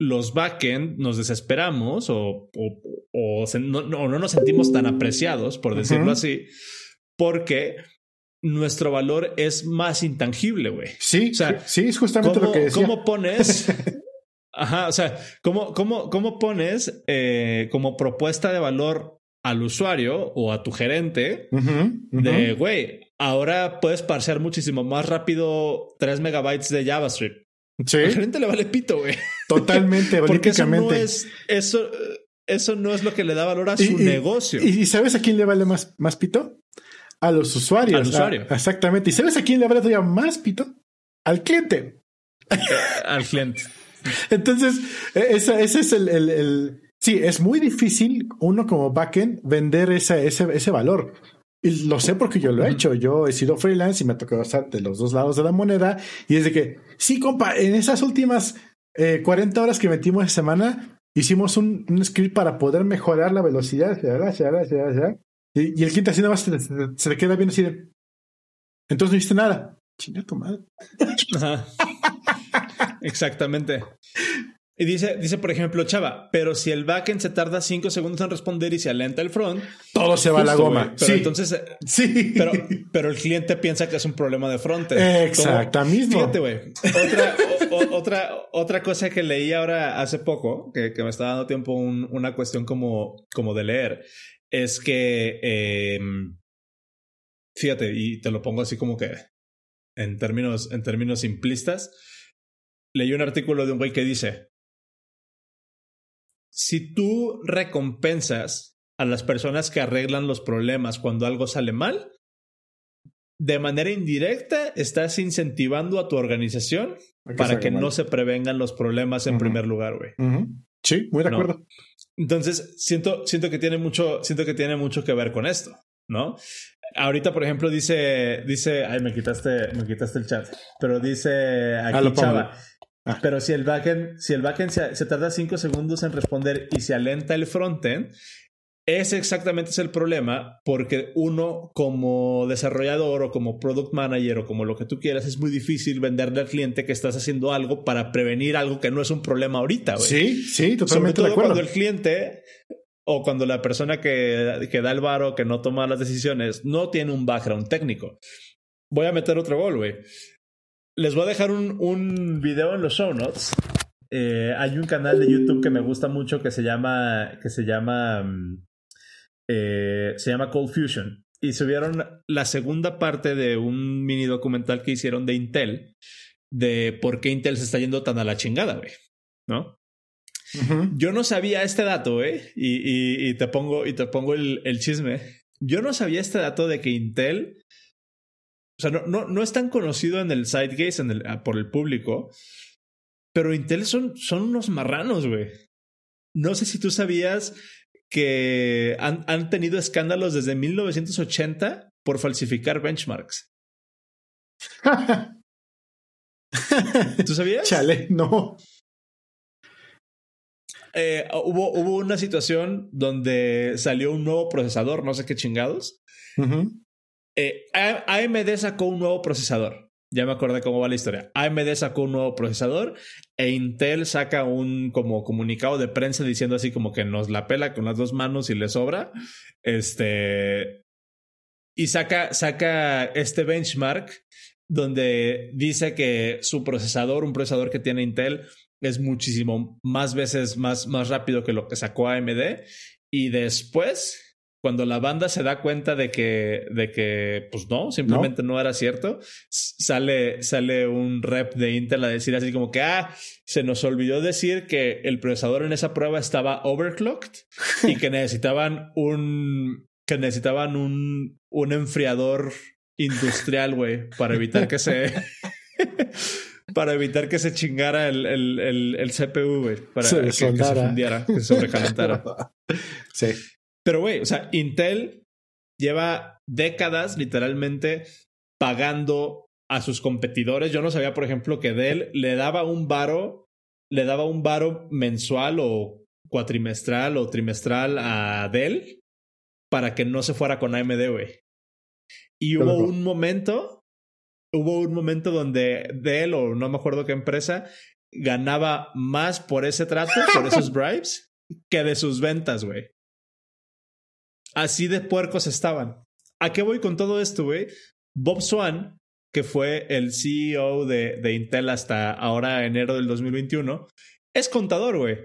los backend nos desesperamos o, o, o, se, no, no, no, nos sentimos tan apreciados, por decirlo uh -huh. así, porque nuestro valor es más intangible, güey. Sí, o sea, sí, es justamente ¿cómo, lo que decía. ¿Cómo pones? <laughs> Ajá, o sea, ¿cómo, cómo, cómo pones eh, como propuesta de valor al usuario o a tu gerente uh -huh, uh -huh. de, güey, ahora puedes parsear muchísimo más rápido 3 megabytes de JavaScript. Sí. Al gerente le vale pito, güey. Totalmente, <laughs> Porque eso no es, eso, eso no es lo que le da valor a su negocio. Y, sabes a quién le vale más, más pito? A los usuarios. Al usuario. exactamente. ¿Y sabes a quién le vale todavía más pito? Al cliente. al cliente. <laughs> Entonces, e, ese, es el, el, Sí, es muy difícil uno como backend vender ese, ese, ese valor. Y lo sé porque yo lo he hecho. Yo he sido freelance y me tocado estar de los dos lados de la moneda. Y es de que, sí, compa, en esas últimas 40 horas que metimos esa semana, hicimos un, un, script para poder mejorar la velocidad. Y, y el cliente así nada más se, le queda bien así de. Entonces no hiciste nada. Chinga tu madre. <laughs> Exactamente. Y dice, dice, por ejemplo, Chava, pero si el backend se tarda cinco segundos en responder y se alenta el front, todo se va a la goma. Pero entonces, eh, sí. Pero, pero el cliente piensa que es un problema de front. Exactamente. Fíjate, güey. Otra, otra, otra cosa que leí ahora hace poco, que, que me está dando tiempo una cuestión como, como de leer, es que, em, fíjate, y te lo pongo así como que en términos, en términos simplistas, leí un artículo de un güey que dice, si tú recompensas a las personas que arreglan los problemas cuando algo sale mal, de manera indirecta estás incentivando a tu organización para que no se prevengan los problemas en primer lugar, güey. Sí, muy de acuerdo. Entonces, siento, siento que tiene mucho, siento que tiene mucho que ver con esto, ¿no? Ahorita, por ejemplo, dice, dice, ay, me quitaste, me quitaste el chat, pero dice aquí ah, Chava, Ah. Pero si el backend, si el backend se, tarda cinco segundos en responder y se alenta el frontend, ese exactamente es el problema, porque uno como desarrollador o como product manager o como lo que tú quieras, es muy difícil venderle al cliente que estás haciendo algo para prevenir algo que no es un problema ahorita. Sí, sí, totalmente Sobre todo cuando el cliente o cuando la persona que, que da el varo, que no toma las decisiones, no tiene un background técnico. Voy a meter otro gol, güey. Les voy a dejar un, un video en los show notes. Eh, hay un canal de YouTube que me gusta mucho que se llama. que se llama. Mm, eh, se llama Cold Fusion. Y subieron la segunda parte de un mini documental que hicieron de Intel. De por qué Intel se está yendo tan a la chingada, güey. ¿No? Yo no sabía este dato, ¿eh? Y, y, te pongo, y te pongo el, el, chisme. Yo no sabía este dato de que Intel o sea, no, no, no es tan conocido en el Sidegaze en el, ah, por el público, pero Intel son, son unos marranos, güey. No sé si tú sabías que han, han tenido escándalos desde 1980 por falsificar benchmarks. <laughs> ¿Tú sabías? Chale, no. Eh, hubo, hubo una situación donde salió un nuevo procesador, no sé qué chingados, eh, AMD sacó un nuevo procesador. Ya me acordé cómo va la historia. AMD sacó un nuevo procesador e Intel saca un como comunicado de prensa diciendo así como que nos la pela con las dos manos y le sobra. Este. Y saca, saca este benchmark donde dice que su procesador, un procesador que tiene Intel, es muchísimo más veces más, más rápido que lo que sacó AMD. Y después cuando la banda se da cuenta de que, de que pues no, simplemente no, era cierto, sale, sale un rep de Intel a decir así como que, ah, se nos olvidó decir que el procesador en esa prueba estaba overclocked y que necesitaban un, que necesitaban un, un enfriador industrial, güey, para evitar que se... <laughs> para evitar que se chingara el, el, el, CPU, güey. Para que, que, se fundiera, que se sobrecalentara. <laughs> sí. Pero, güey, o sea, Intel lleva décadas literalmente pagando a sus competidores. Yo no sabía, por ejemplo, que Dell le daba un varo, le daba un varo mensual o cuatrimestral o trimestral a Dell para que no se fuera con AMD, güey. Y hubo un momento, hubo un momento donde Dell o no me acuerdo qué empresa ganaba más por ese trato, por esos <laughs> bribes, que de sus ventas, güey. Así de puercos estaban. ¿A qué voy con todo esto, güey? Bob Swan, que fue el CEO de, de Intel hasta ahora, enero del 2021, es contador, güey.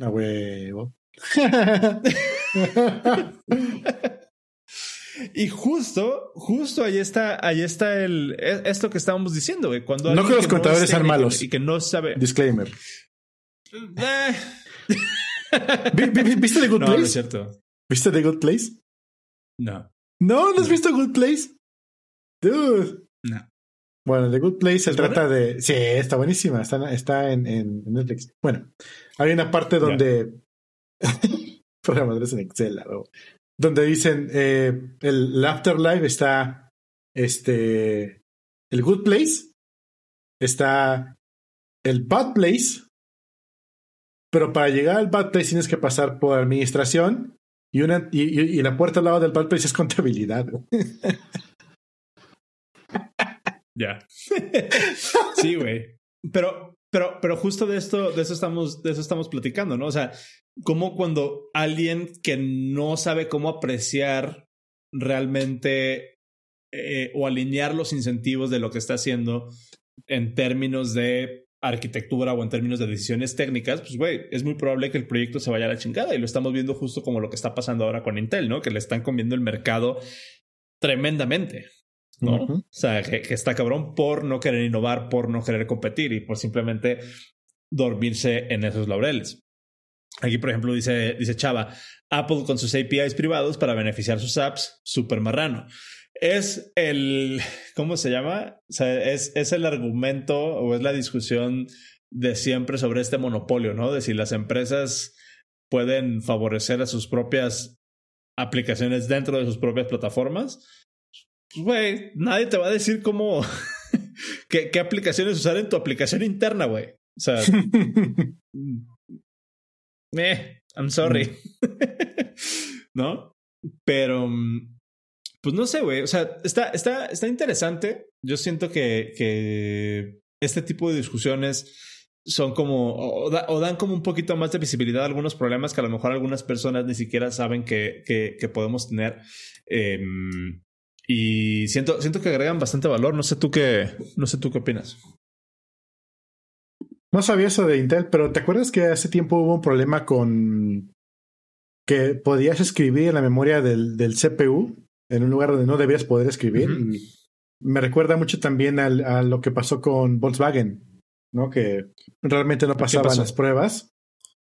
A huevo. <laughs> y justo, justo ahí está, ahí está el, e, esto que estábamos diciendo, güey. Cuando no que los contadores sean malos. Y que no sabe. Disclaimer. Eh. ¿Viste The Good no, Place? No, es cierto. ¿Viste The Good Place? No. ¿No? ¿No has visto Good Place? Dude. No. Bueno, The Good Place se trata de. Sí, está buenísima. Está, está en, en, Netflix. Bueno, hay una parte donde. <laughs> Programadores en Excel, ¿no? Donde dicen eh, el, Afterlife está. Este. El Good Place. Está. El Bad Place. Pero para llegar al Bad Place tienes que pasar por administración. Y, una, y, la puerta al lado del Bad Place es contabilidad. <laughs> Ya. sí, güey. Pero, pero, pero justo de esto, de eso estamos, de eso estamos platicando, ¿no? O sea, como cuando alguien que no sabe cómo apreciar realmente eh, o alinear los incentivos de lo que está haciendo en términos de arquitectura o en términos de decisiones técnicas, pues güey, es muy probable que el proyecto se vaya a la chingada y lo estamos viendo justo como lo que está pasando ahora con Intel, ¿no? Que le están comiendo el mercado tremendamente. ¿no? Uh -huh. O sea, que, que, está cabrón por no querer innovar, por no querer competir y por simplemente dormirse en esos laureles. Aquí, por ejemplo, dice, dice Chava, Apple con sus APIs privados para beneficiar sus apps, super marrano. Es el, ¿cómo se llama? O sea, es, es el argumento o es la discusión de siempre sobre este monopolio, ¿no? De si las empresas pueden favorecer a sus propias aplicaciones dentro de sus propias plataformas güey, nadie te va a decir cómo, <laughs> qué, qué, aplicaciones usar en tu aplicación interna, güey. O sea, <laughs> eh, I'm sorry. <laughs> ¿No? Pero, pues no sé, güey. O sea, está, está, está interesante. Yo siento que, que este tipo de discusiones son como, o, da, o, dan como un poquito más de visibilidad a algunos problemas que a lo mejor algunas personas ni siquiera saben que, que, podemos tener. Eh, y siento, siento que agregan bastante valor. No sé tú qué, no sé tú qué opinas. No sabía eso de Intel, pero ¿te acuerdas que hace tiempo hubo un problema con que podías escribir en la memoria del, del CPU en un lugar donde no debías poder escribir? Uh -huh. Me recuerda mucho también al, a lo que pasó con Volkswagen, ¿no? Que realmente no pasaban las pruebas.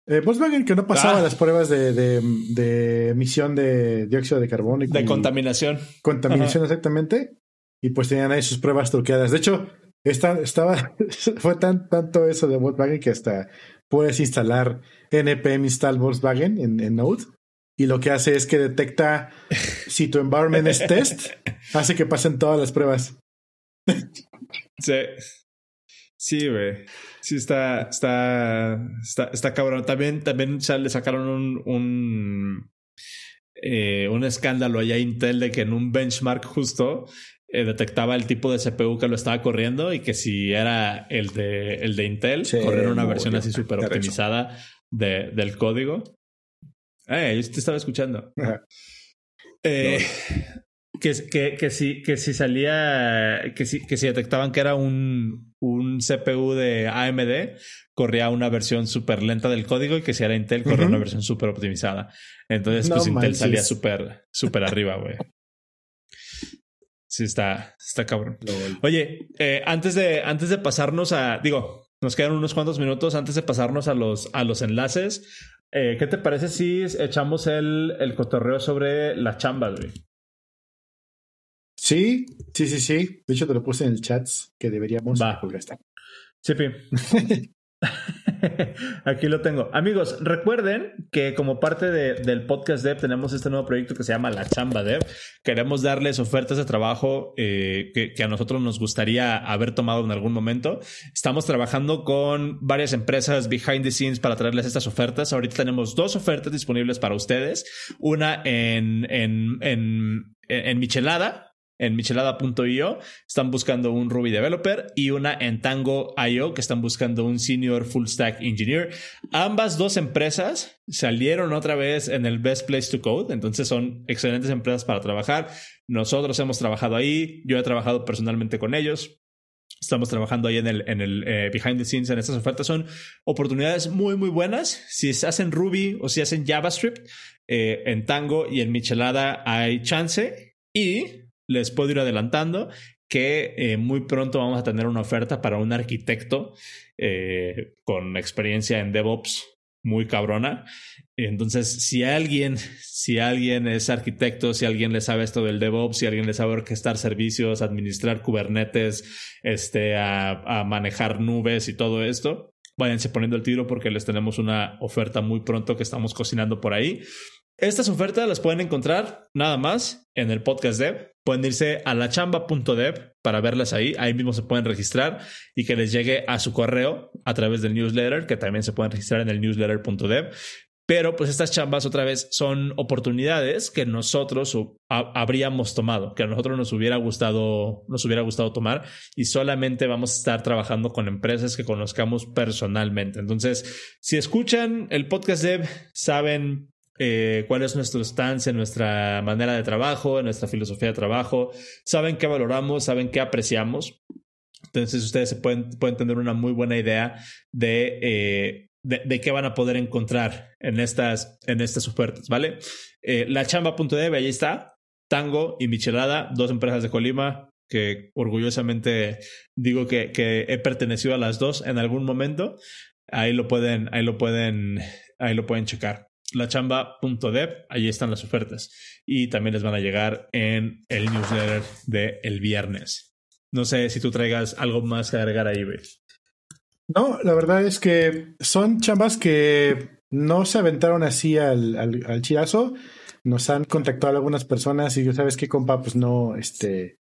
Eh, Volkswagen que no pasaba ah. las pruebas de, de, de, emisión de dióxido de carbono. Y de contaminación. Contaminación, Ajá. exactamente. Y pues tenían ahí sus pruebas truqueadas. De hecho, esta, estaba, <laughs> fue tan, tanto eso de Volkswagen que hasta puedes instalar npm install Volkswagen en, en Node. Y lo que hace es que detecta si tu environment es test, hace que pasen todas las pruebas. Sí. Sí, güey. Sí, está, está, está, está cabrón. También, también ya le sacaron un, un, eh, un escándalo allá a Intel de que en un benchmark justo eh, detectaba el tipo de CPU que lo estaba corriendo y que si era el de, el de Intel, sí, correr una versión así súper optimizada de, del código. Eh, yo te estaba escuchando. <laughs> Eh, que, que, que, si, que si salía, que si, que si detectaban que era un, un CPU de AMD, corría una versión súper lenta del código y que si era Intel, corría uh -huh. una versión súper optimizada. Entonces, no pues Intel salía súper, súper arriba, güey. Sí, está, está cabrón. Oye, eh, antes, de, antes de pasarnos a, digo, nos quedan unos cuantos minutos antes de pasarnos a los, a los enlaces. Eh, ¿Qué te parece si echamos el, el cotorreo sobre la chamba, güey? Sí, sí, sí, sí. De hecho, te lo puse en el chat que deberíamos. Va. Sí, <laughs> <laughs> Aquí lo tengo. Amigos, recuerden que como parte de, del podcast Dev tenemos este nuevo proyecto que se llama La Chamba Dev. Queremos darles ofertas de trabajo eh, que, que, a nosotros nos gustaría haber tomado en algún momento. Estamos trabajando con varias empresas behind the scenes para traerles estas ofertas. Ahorita tenemos dos ofertas disponibles para ustedes. Una en, en, en, en Michelada, en michelada.io están buscando un Ruby developer y una en Tango.io que están buscando un senior full stack engineer. Ambas dos empresas salieron otra vez en el best place to code, entonces son excelentes empresas para trabajar. Nosotros hemos trabajado ahí, yo he trabajado personalmente con ellos. Estamos trabajando ahí en el, en el eh, behind the scenes en estas ofertas. Son oportunidades muy, muy buenas. Si hacen Ruby o si hacen JavaScript, eh, en Tango y en Michelada hay chance. Y les puedo ir adelantando que eh, muy pronto vamos a tener una oferta para un arquitecto eh, con experiencia en DevOps muy cabrona. Entonces, si alguien, si alguien es arquitecto, si alguien le sabe esto del DevOps, si alguien le sabe orquestar servicios, administrar Kubernetes, este, a, manejar nubes y todo esto, váyanse poniendo el tiro porque les tenemos una oferta muy pronto que estamos cocinando por ahí. Estas ofertas las pueden encontrar nada más en el podcast dev. Pueden irse a lachamba.dev para verlas ahí. Ahí mismo se pueden registrar y que les llegue a su correo a través del newsletter, que también se pueden registrar en el newsletter.dev. Pero pues estas chambas otra vez son oportunidades que nosotros habríamos tomado, que a nosotros nos hubiera gustado, nos hubiera gustado tomar y solamente vamos a estar trabajando con empresas que conozcamos personalmente. Entonces, si escuchan el podcast dev, saben eh, cuál es nuestro stance en nuestra manera de trabajo, en nuestra filosofía de trabajo, saben qué valoramos, saben qué apreciamos. Entonces ustedes pueden, pueden tener una muy buena idea de, eh, de, qué van a poder encontrar en estas, en estas ofertas, ¿vale? Eh, la chamba.dev, ahí está, Tango y Michelada, dos empresas de Colima que orgullosamente digo que, que he pertenecido a las dos en algún momento. Ahí lo pueden, ahí lo pueden, ahí lo pueden checar lachamba.dev, ahí están las ofertas. Y también les van a llegar en el newsletter de el viernes. No sé si tú traigas algo más que agregar ahí, güey. No, la verdad es que son chambas que no se aventaron así al, al. Nos han contactado algunas personas y yo sabes que compa, pues no, este,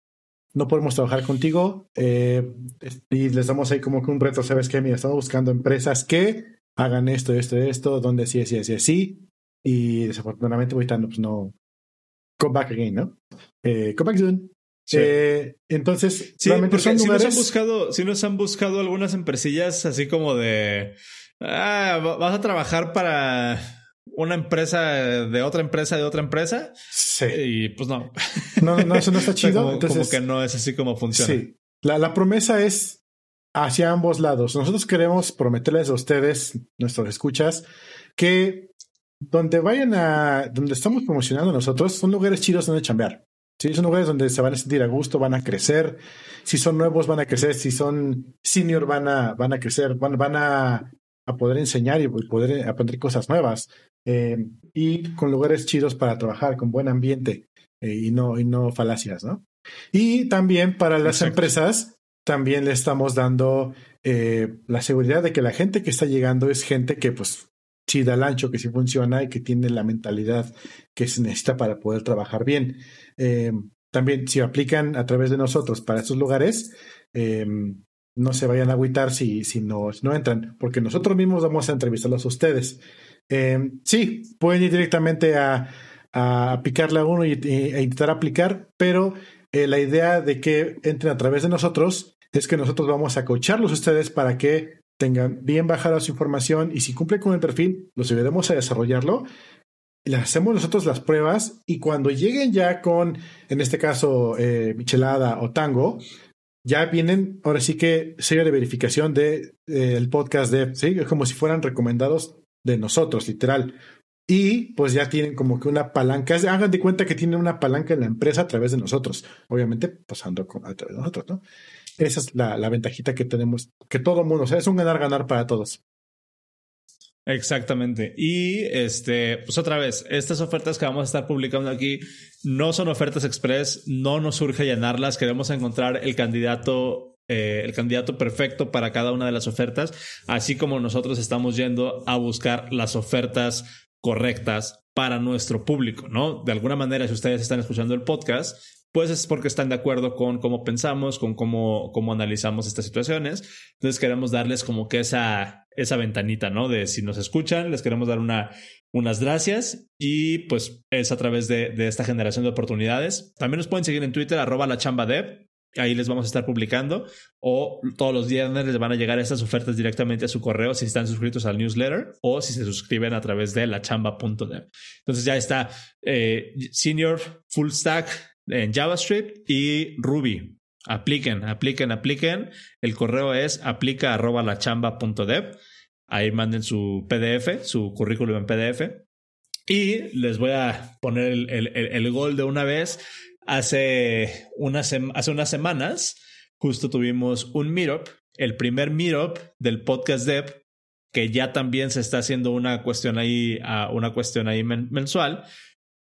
no podemos trabajar contigo. Eh, y les damos ahí como que un reto, ¿sabes qué? Mira, estamos buscando empresas que hagan esto, esto, esto, donde sí, sí, sí, sí. Y desafortunadamente ahorita pues no. Come back again, ¿no? Eh, come back soon. Eh, entonces, sí, realmente son si nos han buscado, si nos han buscado algunas empresillas así como de ah, vas a trabajar para una empresa de otra empresa de otra empresa. Sí. Y pues no. No, no, eso no está <laughs> chido. como, entonces, como que no es así como funciona. Sí. La, la promesa es hacia ambos lados. Nosotros queremos prometerles a ustedes, nuestros escuchas, que donde vayan a, donde estamos promocionando nosotros, son lugares chidos donde chambear. Sí, son lugares donde se van a sentir a gusto, van a crecer. Si son nuevos, van a crecer. Si son senior, van a, van a crecer, van, van a, a poder enseñar y poder aprender cosas nuevas. Eh, y con lugares chidos para trabajar, con buen ambiente eh, y, no, y no falacias, ¿no? Y también para las empresas, también le estamos dando eh, la seguridad de que la gente que está llegando es gente que pues chida al ancho, que sí funciona y que tiene la mentalidad que se necesita para poder trabajar bien. Eh, también si aplican a través de nosotros para estos lugares, eh, no se vayan a agüitar si, si, no, no entran, porque nosotros mismos vamos a entrevistarlos a ustedes. sí, pueden ir directamente a, a picarle a uno y, e intentar aplicar, pero eh, la idea de que entren a través de nosotros es que nosotros vamos a coacharlos ustedes para que tengan bien bajada su información y si cumple con el perfil, los ayudaremos a desarrollarlo. Les hacemos nosotros las pruebas y cuando lleguen ya con, en este caso, eh, Michelada o Tango, ya vienen, ahora sí que sello de verificación del de, el podcast de, ¿sí? Es como si fueran recomendados de nosotros, literal. Y pues ya tienen como que una palanca. Hagan de cuenta que tienen una palanca en la empresa a través de nosotros. Obviamente pasando a través de nosotros, ¿no? Esa es la, la ventajita que tenemos, que todo mundo, o sea, es un ganar-ganar para todos. Exactamente. Y este, pues otra vez, estas ofertas que vamos a estar publicando aquí no son ofertas express, no nos surge llenarlas, queremos encontrar el candidato, eh, el candidato perfecto para cada una de las ofertas, así como nosotros estamos yendo a buscar las ofertas correctas para nuestro público, ¿no? De alguna manera, si ustedes están escuchando el podcast, pues es porque están de acuerdo con cómo pensamos, con cómo, cómo analizamos estas situaciones. Entonces queremos darles como que esa, esa ventanita, ¿no? De si nos escuchan, les queremos dar una, unas gracias y pues es a través de, de esta generación de oportunidades. También nos pueden seguir en Twitter, arroba la chamba dev. Ahí les vamos a estar publicando o todos los días les van a llegar estas ofertas directamente a su correo si están suscritos al newsletter o si se suscriben a través de lachamba.dev. Entonces ya está eh, Senior Full Stack en JavaScript y Ruby. Apliquen, apliquen, apliquen. El correo es aplica lachamba.dev. Ahí manden su PDF, su currículum en PDF. Y les voy a poner el, el, el gol de una vez Hace, unas, hace unas semanas justo tuvimos un meetup, el primer meetup del podcast Dev que ya también se está haciendo una cuestión ahí, una cuestión ahí mensual,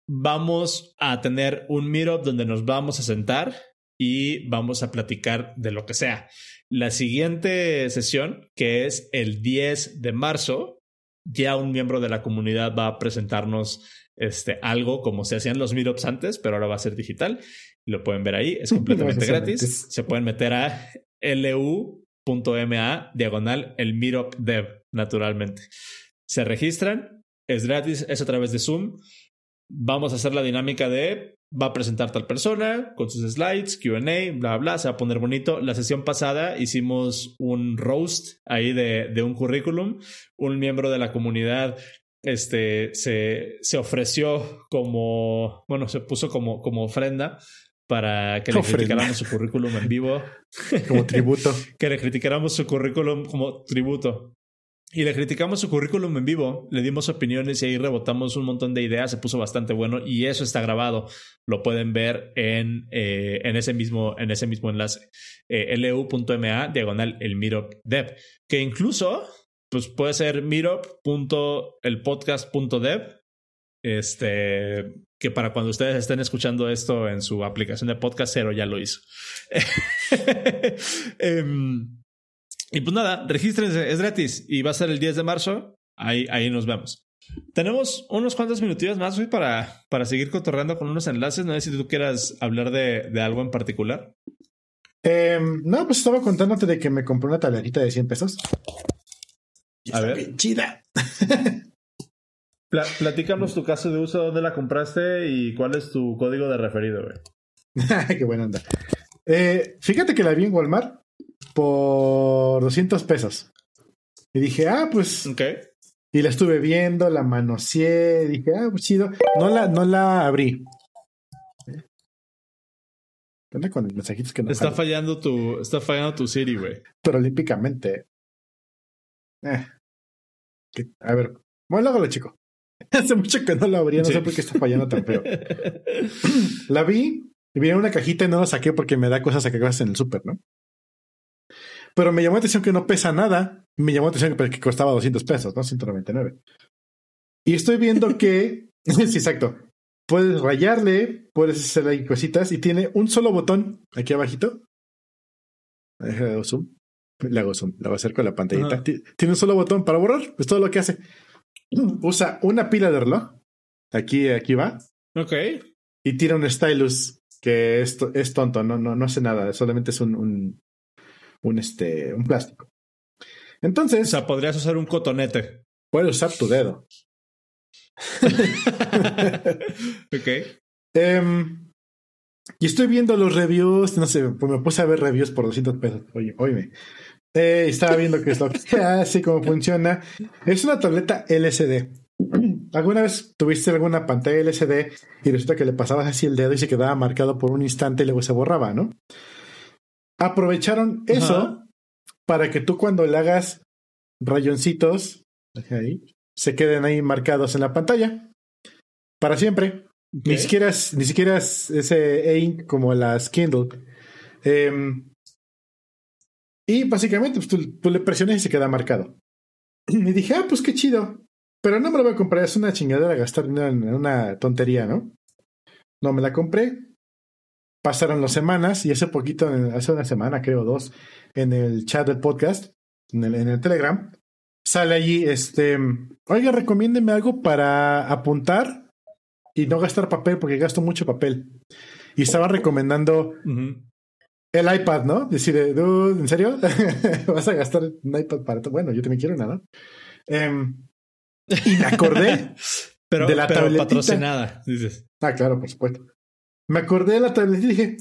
vamos a tener un meetup donde nos vamos a sentar y vamos a platicar de lo que sea. La siguiente sesión, que es el 10 de marzo, ya un miembro de la comunidad va a presentarnos este, algo como se hacían los meetups antes, pero ahora va a ser digital. Lo pueden ver ahí, es <laughs> completamente gratis. Se pueden meter a lu.ma diagonal el meetup dev, naturalmente. Se registran, es gratis, es a través de Zoom. Vamos a hacer la dinámica de va a presentar tal persona con sus slides, QA, bla, bla, se va a poner bonito. La sesión pasada hicimos un roast ahí de, de un currículum. Un miembro de la comunidad este, se, se ofreció como, bueno, se puso como, como ofrenda para que le criticáramos su currículum en vivo. <laughs> Como tributo. <laughs> que le criticáramos su currículum como tributo. Y le criticamos su currículum en vivo, le dimos opiniones y ahí rebotamos un montón de ideas, se puso bastante bueno y eso está grabado. Lo pueden ver en, eh, en, ese, mismo, en ese mismo enlace. Eh, lu.ma diagonal el Dev. Que incluso pues puede ser meetup.elpodcast.dev. Este, que para cuando ustedes estén escuchando esto en su aplicación de podcast, cero ya lo hizo. <laughs> Em, y pues nada, regístrense, es gratis y va a ser el 10 de marzo. Ahí, ahí nos vemos. Tenemos unos cuantos minutillos más para, para seguir cotorreando con unos enlaces. No sé si tú quieras hablar de, de algo en particular. Em, no, pues estaba contándote de que me compré una tablerita de 100 pesos. A ver. chida. platícanos tu caso de uso, dónde la compraste y cuál es tu código de referido, güey. <laughs> Qué buena onda. Eh, fíjate que la vi en Walmart por 200 pesos. Y dije, ah, pues. Y la estuve viendo, la manoseé, dije, ah, pues chido. No la, no la abrí. ¿Dónde con mensajitos que no Está fallando tu, está fallando tu Siri, güey. Pero olímpicamente. Eh. A ver, bueno, lo chico. <laughs> Hace mucho que no la abrí, no sé por qué está fallando tan feo. <laughs> la vi, y vi en una cajita y no la saqué porque me da cosas sacar cosas en el súper, ¿no? Pero me llamó la atención que no pesa nada. Me llamó la atención que costaba 200 pesos, ¿no? 199. Y estoy viendo que, <laughs> sí, exacto. Puedes rayarle, puedes hacer ahí cositas y tiene un solo botón aquí abajito. Le hago zoom. Le hago zoom. Le voy a hacer con la pantallita. Tiene un solo botón para borrar. Es todo lo que hace. Usa una pila de reloj. Aquí, aquí va. Ok. Y tira un stylus que es, es tonto, no, no, no hace nada. Solamente es un, un, este, un plástico. Entonces. O sea, podrías usar un cotonete. Puedes usar tu dedo. <laughs> ok. Em, y estoy viendo los reviews, no sé, pues me puse a ver reviews por 200 pesos. Oye, oye. Eh, estaba viendo qué es lo que <laughs> hace, cómo <laughs> funciona. Es una tableta LCD. <clears throat> ¿Alguna vez tuviste alguna pantalla LCD y resulta que le pasabas así el dedo y se quedaba marcado por un instante y luego se borraba, ¿no? Aprovecharon eso para que tú cuando le hagas rayoncitos, ahí, se queden ahí marcados en la pantalla. Para siempre. Ni siquiera ni siquiera es ese ink como las Kindle. Em, y básicamente pues, tú, le presionas y se queda marcado. <clears throat> Y dije, ah, pues qué chido. Pero no me lo voy a comprar, es una chingadera gastar dinero en una tontería, ¿no? No me la compré. Pasaron las semanas y hace poquito, hace una semana, creo dos, en el chat del podcast, en el, en el Telegram, sale allí, este, oiga, recomiéndeme algo para apuntar y no gastar papel porque gasto mucho papel. Y estaba recomendando el iPad, ¿no? Decir, ¿en serio? <laughs> ¿Vas a gastar un iPad para todo? Bueno, yo también quiero nada. Em, y me acordé <laughs> pero, de la pero patrocinada, dices. Ah, claro, por supuesto me acordé de la tableta y dije,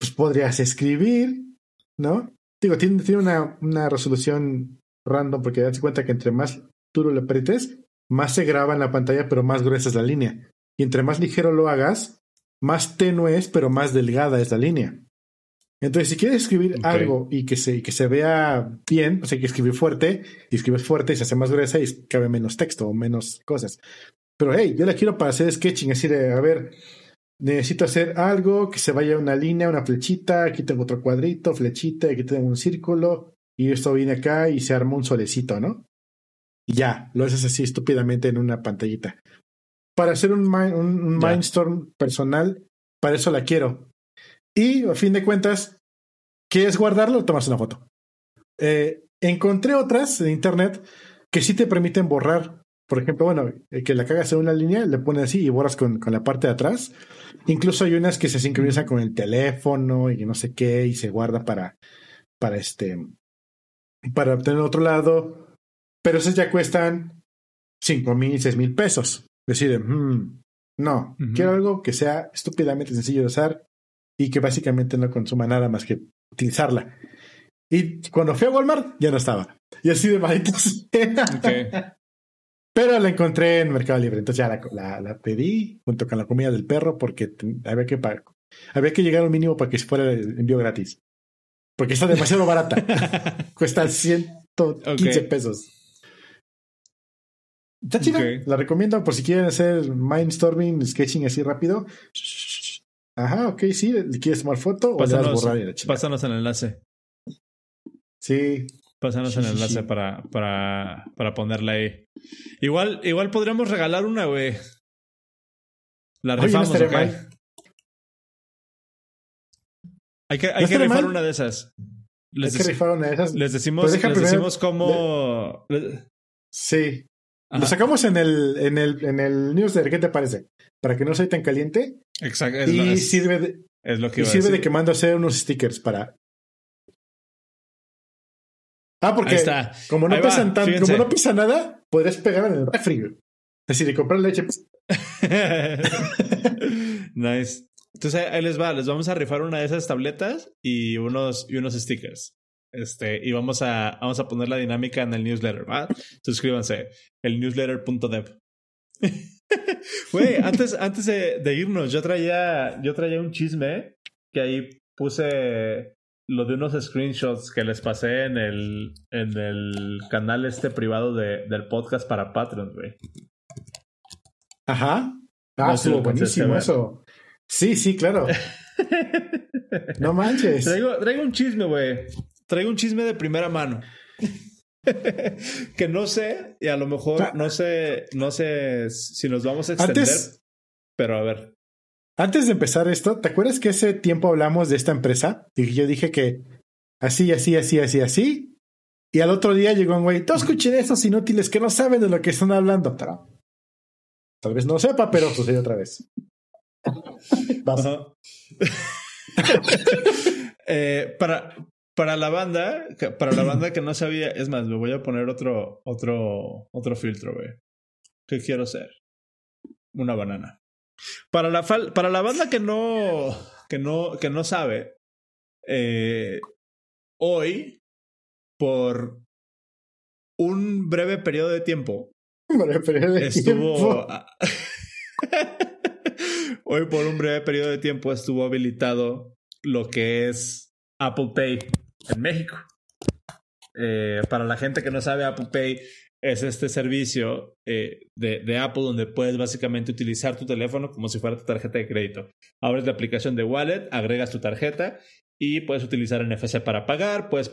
pues podrías escribir, ¿no? Digo, tiene, tiene una, una resolución random porque das cuenta que entre más duro le apretes, más se graba en la pantalla, pero más gruesa es la línea. Y entre más ligero lo hagas, más tenue es, pero más delgada es la línea. Entonces, si quieres escribir algo y que se, que se vea bien, o sea, hay que escribir fuerte, y escribes fuerte y se hace más gruesa y cabe menos texto o menos cosas. Pero hey, yo la quiero para hacer sketching, así de, a ver, necesito hacer algo que se vaya una línea, una flechita, aquí tengo otro cuadrito, flechita, aquí tengo un círculo, y esto viene acá y se arma un solecito, ¿no? y ya, lo haces así estúpidamente en una pantallita. Para hacer un, un, Mindstorm personal, para eso la quiero. Y a fin de cuentas, ¿quieres guardarlo? Tomas una foto. Eh, encontré otras en internet que sí te permiten borrar. Por ejemplo, bueno, que la cagas en una línea, le pones así y borras con, con, la parte de atrás. Incluso hay unas que se sincronizan con el teléfono y no sé qué, y se guarda para, para este, para obtener otro lado. Pero esas ya cuestan cinco mil, seis mil pesos. Deciden, hmm, no, quiero algo que sea estúpidamente sencillo de usar y que básicamente no consuma nada más que utilizarla. Y cuando fui a Walmart, ya no estaba. Y así de malditos. <laughs> Pero la encontré en Mercado Libre. Entonces ya la, la, pedí junto con la comida del perro porque había que, había que llegar a un mínimo para que fuera el envío gratis. Porque está demasiado barata. <laughs> Cuesta 115 pesos. Está chida. La recomiendo por si quieren hacer mindstorming, sketching así rápido. Ajá, ok, sí. ¿Quieres tomar foto pásanos, o borrar y Pásanos el enlace. Sí. Pásanos el enlace para, para, para ponerla ahí. Igual, igual podríamos regalar una, güey. La rifamos, Oye, Hay que, hay que rifar una de esas. Les hay que rifar una de esas. Les decimos, les decimos cómo. Sí. Lo sacamos en el, en el, en el newsletter, ¿qué te parece? Para que no sea tan caliente. Exacto. y sirve de, es lo que y sirve de que mando a hacer unos stickers para. Ah, porque está. como no pesan tanto, como no pesa nada, podrías pegar en el refri. Decir, de comprar leche. <laughs> nice. Entonces ahí les va, les vamos a rifar una de esas tabletas y unos, y unos stickers. Este, y vamos a, vamos a poner la dinámica en el newsletter, ¿va? Suscríbanse, el newsletter.dev. <laughs> Güey, antes, antes de, irnos, yo traía, yo traía un chisme que ahí puse lo de unos screenshots que les pasé en el, en el canal este privado de, del podcast para Patreon, güey. Ajá. Ah, estuvo buenísimo eso. Sí, sí, claro. <laughs> no manches. Traigo, traigo un chisme, güey traigo un chisme de primera mano. <laughs> que no sé, y a lo mejor no sé, no sé si nos vamos a extender, pero a ver. Antes de empezar esto, ¿te acuerdas que ese tiempo hablamos de esta empresa? Y yo dije que así, así, así, así, así. Y al otro día llegó un güey, todos escuchen esos inútiles que no saben de lo que están hablando. Tal vez no sepa, pero sucedió otra vez. <laughs> Vamos. <laughs> eh, para, para la banda, para la banda <clears throat> que no sabía, es más, me voy a poner otro, otro, otro filtro, güey. ¿Qué quiero ser? Una banana. Para la, para la banda que no, que no, que no sabe, eh, hoy, por un breve periodo de tiempo, breve periodo de estuvo, <laughs> hoy por un breve periodo de tiempo estuvo habilitado lo que es Apple Pay en México. Eh, para la gente que no sabe, Apple Pay es este servicio eh, de, Apple donde puedes básicamente utilizar tu teléfono como si fuera tu tarjeta de crédito. Abres la aplicación de Wallet, agregas tu tarjeta y puedes utilizar NFC para pagar, puedes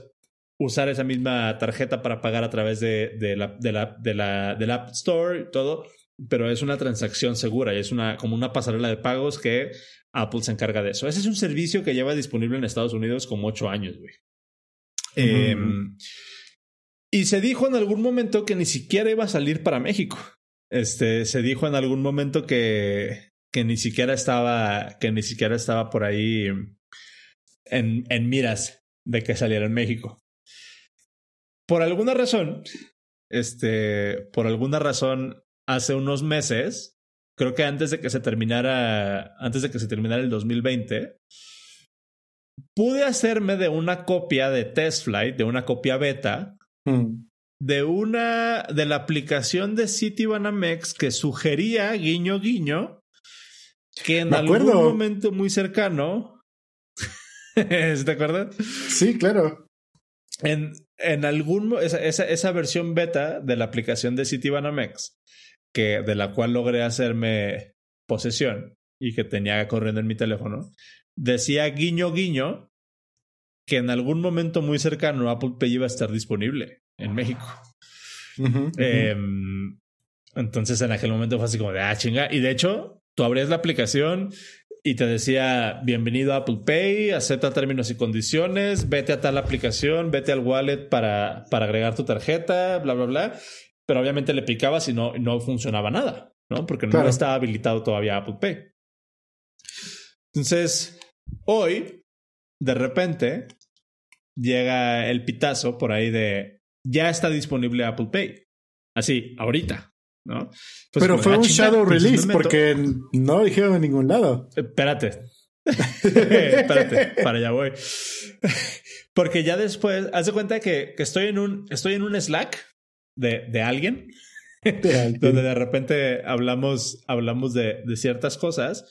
usar esa misma tarjeta para pagar a través de, de, la, del App Store y todo, pero es una transacción segura y es una, como una pasarela de pagos que Apple se encarga de eso. Ese es un servicio que lleva disponible en Estados Unidos como ocho años, güey. Em, y se dijo en algún momento que ni siquiera iba a salir para México. Este, se dijo en algún momento que, que ni siquiera estaba, que ni siquiera estaba por ahí en, en miras de que saliera en México. Por alguna razón, este, por alguna razón, hace unos meses, creo que antes de que se terminara, antes de que se terminara el 2020, pude hacerme de una copia de Test Flight, de una copia beta, hmm. de una, de la aplicación de Citibanamex que sugería, guiño, guiño, que en algún momento muy cercano, <laughs> ¿te acuerdas? Sí, claro. En, en algún, esa, esa, esa versión beta de la aplicación de Citibanamex, que, de la cual logré hacerme posesión y que tenía corriendo en mi teléfono, decía guiño guiño que en algún momento muy cercano Apple Pay iba a estar disponible en México. Em, entonces en aquel momento fue así como de, ah, chinga. Y de hecho, tú abrías la aplicación y te decía, bienvenido a Apple Pay, acepta términos y condiciones, vete a tal aplicación, vete al wallet para, para agregar tu tarjeta, bla, bla, bla. Pero obviamente le picabas y no, no funcionaba nada, ¿no? Porque no estaba habilitado todavía Apple Pay. Entonces, hoy, de repente, llega el pitazo por ahí de, ya está disponible Apple Pay. Así, ahorita. ¿no? Pues Pero fue ah, un shadow pues, release porque no dijeron en ningún lado. Espérate. <laughs> Espérate, para allá voy. <laughs> porque ya después, haz de cuenta que, que, estoy, en un, estoy en un Slack de, de alguien, <laughs> donde de repente hablamos, hablamos de, de, ciertas cosas.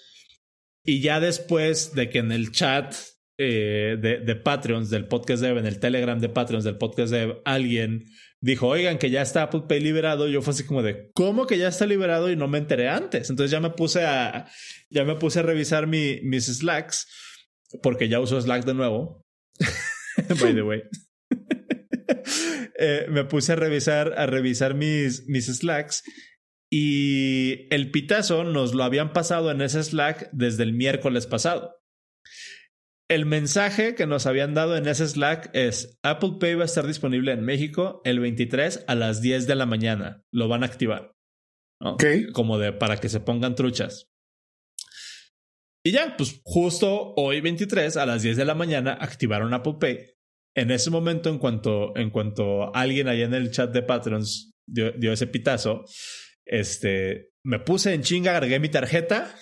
Y ya después de que en el chat eh, de, de Patreons del podcast Dev, en el Telegram de Patreons del podcast Dev, alguien dijo, oigan, que ya está Apple Pay liberado. Yo fue así como de, ¿cómo que ya está liberado y no me enteré antes? Entonces ya me puse a, ya me puse a revisar mi, mis Slacks, porque ya uso Slack de nuevo. <laughs> By the way. <laughs> Eh, me puse a revisar, a revisar mis, mis Slacks y el pitazo nos lo habían pasado en ese Slack desde el miércoles pasado. El mensaje que nos habían dado en ese Slack es Apple Pay va a estar disponible en México el 23 a las 10 de la mañana. Lo van a activar. Como de para que se pongan truchas. Y ya, pues justo hoy 23 a las 10 de la mañana activaron Apple Pay. En ese momento, en cuanto, en cuanto alguien allá en el chat de Patrons dio, dio ese pitazo, este, me puse en chinga, agregué mi tarjeta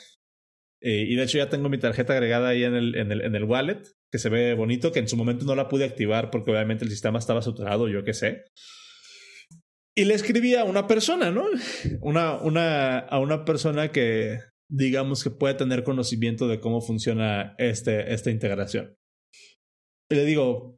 eh, y de hecho ya tengo mi tarjeta agregada ahí en el, en, el, en el wallet, que se ve bonito, que en su momento no la pude activar porque obviamente el sistema estaba saturado, yo qué sé. Y le escribí a una persona, ¿no? Una, una, a una persona que digamos que puede tener conocimiento de cómo funciona este, esta integración. Y le digo,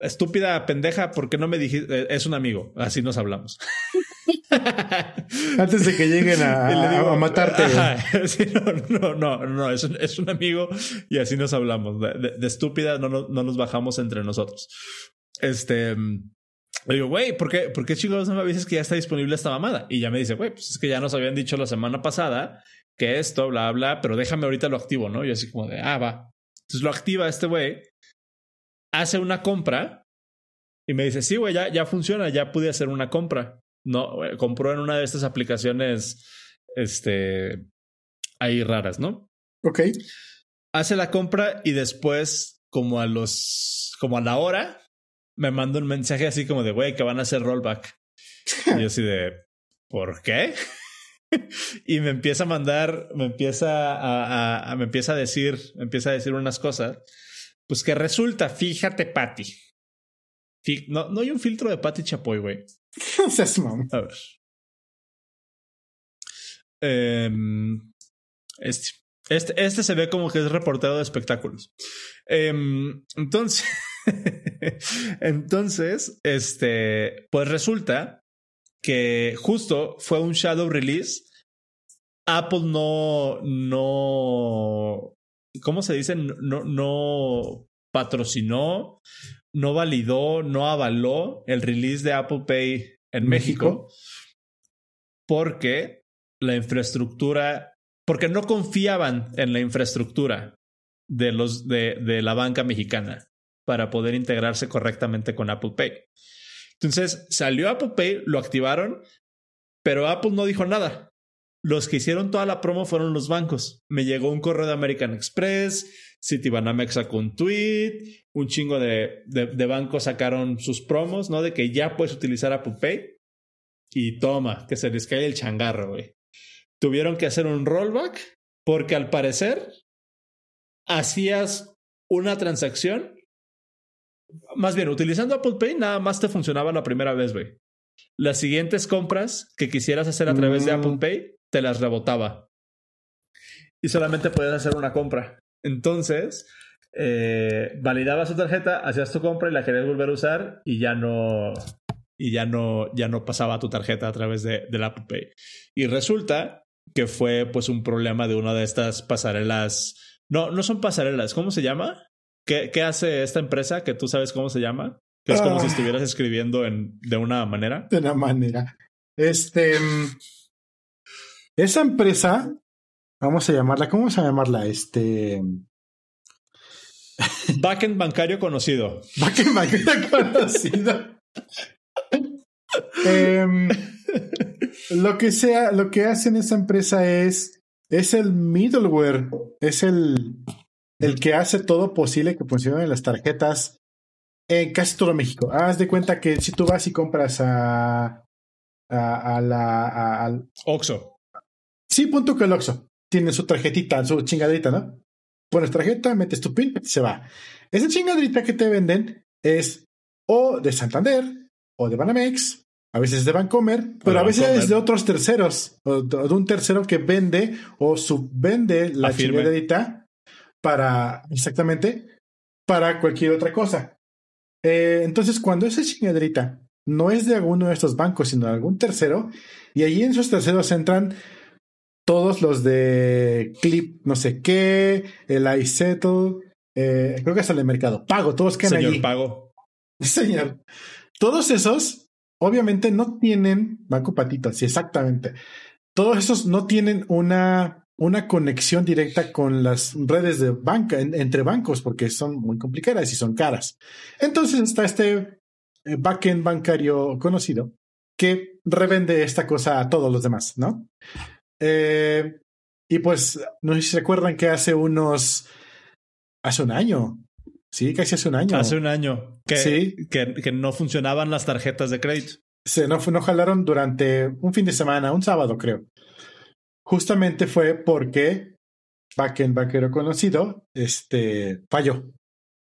estúpida pendeja, ¿por qué no me dijiste? Es un amigo, así nos hablamos. <laughs> <laughs> Antes de que lleguen a, matarte. <laughs> no, no, no, es, un, es, un, amigo y así nos hablamos. De, estúpida no, no, nos bajamos entre nosotros. Este. Le digo, güey, ¿por qué, ¿por qué chicos no me avisas que ya está disponible esta mamada? Y ya me dice, güey, pues es que ya nos habían dicho la semana pasada que esto, bla, bla, pero déjame ahorita lo activo, ¿no? Y así como de, ah, va. Entonces lo activa este güey, hace una compra y me dice, sí, güey, ya, ya funciona, ya pude hacer una compra no, compró en una de estas aplicaciones, este, ahí raras, ¿no? Ok. Hace la compra y después, como a los, como a la hora, me manda un mensaje así como de, güey, que van a hacer rollback. y yo así de, ¿por qué? <laughs> y me empieza a mandar, me empieza a, a, me empieza a decir, me empieza a decir unas cosas. Pues que resulta, fíjate, Patty. No, no hay un filtro de Patty Chapoy, güey. <laughs> No seas A ver. Em, este, este, este se ve como que es reportero de espectáculos. Em, entonces, <laughs> entonces, este, pues resulta que justo fue un shadow release. Apple no, no, ¿cómo se dice? No, no patrocinó no validó, no avaló el release de Apple Pay en México, porque la infraestructura, porque no confiaban en la infraestructura de los de, de la banca mexicana para poder integrarse correctamente con Apple Pay. Entonces salió Apple Pay, lo activaron, pero Apple no dijo nada. Los que hicieron toda la promo fueron los bancos. Me llegó un correo de American Express, Citibanamex sacó un tweet, un chingo de, de, bancos sacaron sus promos, ¿no? De que ya puedes utilizar Apple Pay. Y toma, que se les cae el changarro, güey. Tuvieron que hacer un rollback porque al parecer hacías una transacción. Más bien, utilizando Apple Pay nada más te funcionaba la primera vez, güey. Las siguientes compras que quisieras hacer a través de Apple mm. Pay te las rebotaba. Y solamente podías hacer una compra. Entonces, eh, validabas tu tarjeta, hacías tu compra y la querías volver a usar y ya no y ya no ya no pasaba tu tarjeta a través de, del Apple Pay. Y resulta que fue pues un problema de una de estas pasarelas. No, no son pasarelas, ¿cómo se llama? ¿Qué, qué hace esta empresa que tú sabes cómo se llama? Que es como si Ah. estuvieras escribiendo en, de una manera. De una manera. Este. mm, Esa empresa, vamos a llamarla, ¿cómo vamos a llamarla? Este. <laughs> Backend bancario conocido. Backend Bancario <laughs> conocido. Em, lo que sea, lo que hacen esa empresa es, es el middleware, es el, el que hace todo posible que funcionen las tarjetas en casi todo México. Haz de cuenta que si tú vas y compras a, a, a la, a- al, Oxo. Sí, punto que el Oxxo tiene su tarjetita, su chingadrita, ¿no? Pones tarjeta, metes tu pin, se va. Esa chingadrita que te venden es o de Santander o de Banamex, a veces de Bancomer, pero a veces Bancomer. es de otros terceros, o de de un tercero que vende o subvende la Afirme. chingadrita para, exactamente, para cualquier otra cosa. Eh, entonces, cuando esa chingadrita no es de alguno de estos bancos, sino de algún tercero, y allí en esos terceros entran todos los de Clip, no sé qué, el iSettle, eh, creo que hasta el de Mercado Pago, todos quedan Señor allí. Pago. <laughs> Señor. Todos esos, obviamente, no tienen Banco Patito, sí, exactamente. Todos esos no tienen una, una conexión directa con las redes de banca, en- entre bancos, porque son muy complicadas y son caras. Entonces está este eh, backend bancario conocido que revende esta cosa a todos los demás, ¿no? Eh, y pues, no sé si recuerdan que hace unos, hace un año, sí, casi hace un año. Hace un año que, Sí. que, que no funcionaban las tarjetas de crédito. se no, no jalaron durante un fin de semana, un sábado, creo. Justamente fue porque Backend Banquero conocido este, falló.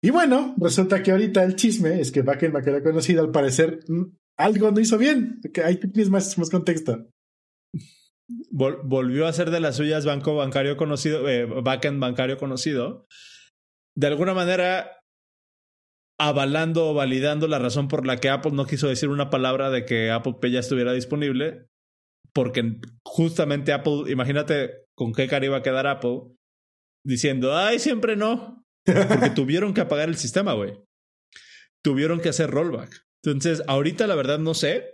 Y bueno, resulta que ahorita el chisme es que Backend Banquero conocido, al parecer, mm, algo no hizo bien. Que ahí tienes más, más contexto. Vol- volvió a ser de las suyas banco bancario conocido, eh, backend bancario conocido. De alguna manera, avalando o validando la razón por la que Apple no quiso decir una palabra de que Apple Pay ya estuviera disponible. Porque justamente Apple, imagínate con qué cara iba a quedar Apple diciendo, ay, siempre no. Porque <laughs> tuvieron que apagar el sistema, güey. Tuvieron que hacer rollback. Entonces, ahorita la verdad no sé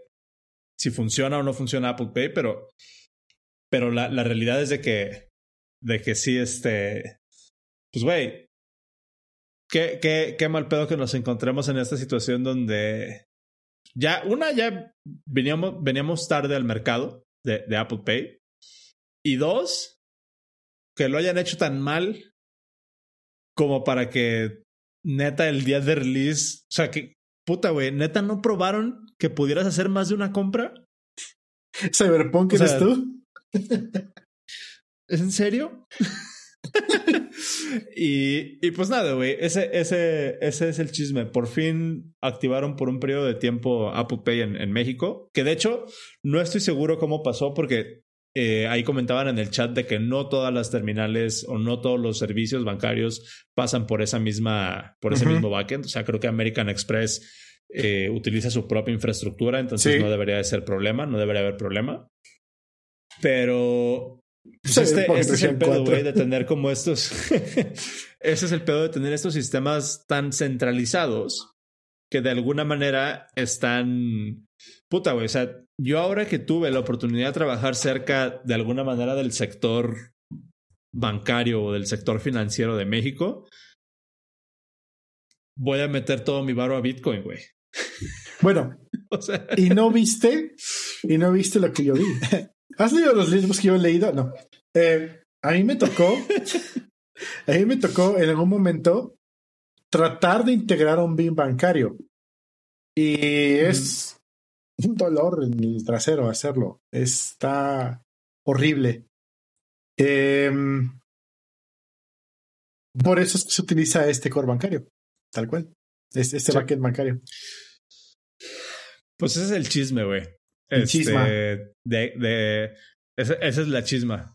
si funciona o no funciona Apple Pay, pero, pero la, la realidad es de que, de que sí, este, pues güey, qué, qué, qué mal pedo que nos encontremos en esta situación donde ya, una, ya veníamos, veníamos tarde al mercado de, de Apple Pay. Y dos, que lo hayan hecho tan mal como para que neta el día de release, o sea, que puta, güey, neta no probaron que pudieras hacer más de una compra. Cyberpunk O sea, eres tú. <laughs> ¿Es en serio? <laughs> y, y pues nada, güey. Ese, ese, ese es el chisme. Por fin activaron por un periodo de tiempo Apple Pay en, en México. Que de hecho, no estoy seguro cómo pasó porque eh, ahí comentaban en el chat de que no todas las terminales o no todos los servicios bancarios pasan por esa misma, por ese mismo backend. O sea, creo que American Express eh, utiliza su propia infraestructura, entonces Sí. no debería de ser problema, no debería haber problema. Pero pues Sí, este, este es el pedo, güey, de tener como estos. <laughs> Ese es el pedo de tener estos sistemas tan centralizados que de alguna manera están. Puta, güey. O sea, yo ahora que tuve la oportunidad de trabajar cerca de alguna manera del sector bancario o del sector financiero de México, voy a meter todo mi varo a Bitcoin, güey. Bueno, <laughs> O sea, y no viste, y no viste lo que yo vi. <laughs> ¿Has leído los libros que yo he leído? No. Eh, a mí me tocó, <laughs> a mí me tocó en algún momento tratar de integrar un BIM bancario. Y es un dolor en el trasero hacerlo. Está horrible. Em, por eso es que se utiliza este core bancario, tal cual. Este, este Sí. backend bancario. Pues ese es el chisme, güey. Este, chisma. De, de, esa, esa es la chisma.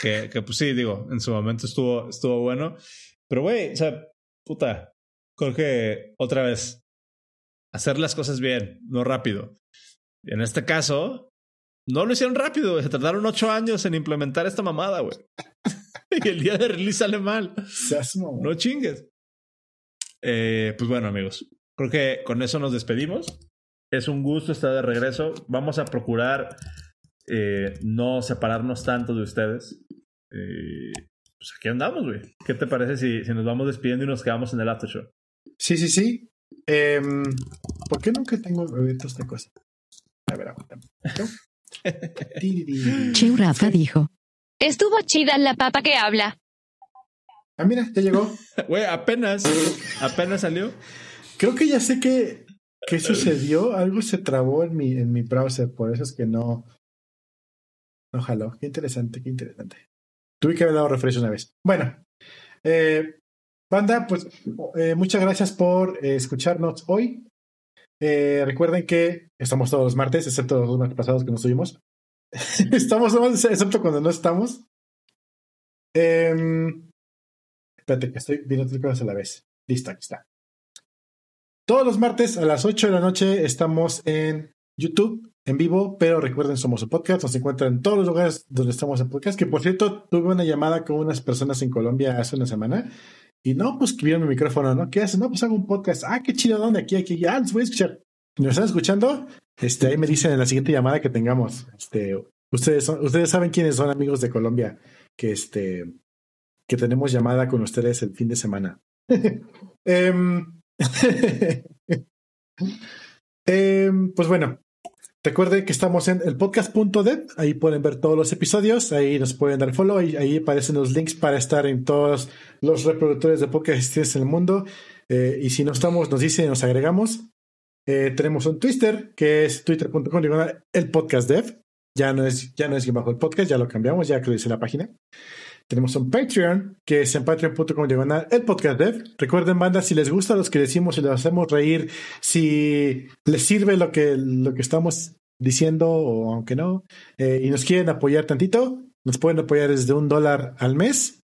Que, que, pues sí, digo, en su momento estuvo, estuvo bueno. Pero, güey, o sea, puta, creo que otra vez, hacer las cosas bien, no rápido. Y en este caso, no lo hicieron rápido. Se tardaron ocho años en implementar esta mamada, güey. <laughs> y el día de release sale mal. No chingues. Eh, pues bueno, amigos. creo que con eso nos despedimos. Es un gusto estar de regreso. Vamos a procurar eh, no separarnos tanto de ustedes. Eh, pues aquí andamos, güey. ¿Qué te parece si, si, nos vamos despidiendo y nos quedamos en el after show? Sí, sí, sí. Eh, ¿Por qué nunca tengo eventos de cosas? A ver, aguántame. <laughs> Rafa dijo. Estuvo chida la papa que habla. Ah, mira, ya llegó. Güey, apenas, apenas salió. Creo que ya sé que, qué sucedió. Algo se trabó en mi, en mi browser, por eso es que no. No jaló. Qué interesante, qué interesante. Tuve que haber dado refresh una vez. Bueno, eh, banda, pues eh, muchas gracias por eh, escucharnos hoy. Recuerden que estamos todos los martes, excepto los dos martes pasados que no estuvimos. <laughs> estamos todos, excepto cuando no estamos. Eh, espérate, que estoy viendo tres cosas a la vez. Listo, aquí está. Todos los martes a las 8 de la noche estamos en YouTube en vivo, pero recuerden, somos un podcast, nos encuentran en todos los lugares donde estamos en podcast, que por cierto, tuve una llamada con unas personas en Colombia hace una semana y no, pues vieron mi micrófono, ¿no? ¿Qué hacen? No, pues hago un podcast. Ah, qué chido, ¿dónde? Aquí, aquí, ya, les voy a escuchar. ¿Me están escuchando? Este, ahí me dicen en la siguiente llamada que tengamos. Este, ustedes son, ustedes saben quiénes son amigos de Colombia, que este, que tenemos llamada con ustedes el fin de semana. um, <laughs> um, <laughs> pues bueno, Recuerden que estamos en el podcast.dev, ahí pueden ver todos los episodios, ahí nos pueden dar follow, ahí, aparecen los links para estar en todos los reproductores de podcast en el mundo. Eh, y si no estamos, nos dice, nos agregamos. Eh, tenemos un Twitter que es twitter.com el podcast dev. Ya no es, ya no es bajo el podcast, ya lo cambiamos, ya que lo dice la página. Tenemos un Patreon, que es en patreon.com diagonal el podcast dev. Recuerden, banda, si les gusta los que decimos y los hacemos reír, si les sirve lo que, lo que estamos diciendo, o aunque no, eh, y nos quieren apoyar tantito, nos pueden apoyar desde un dólar al mes.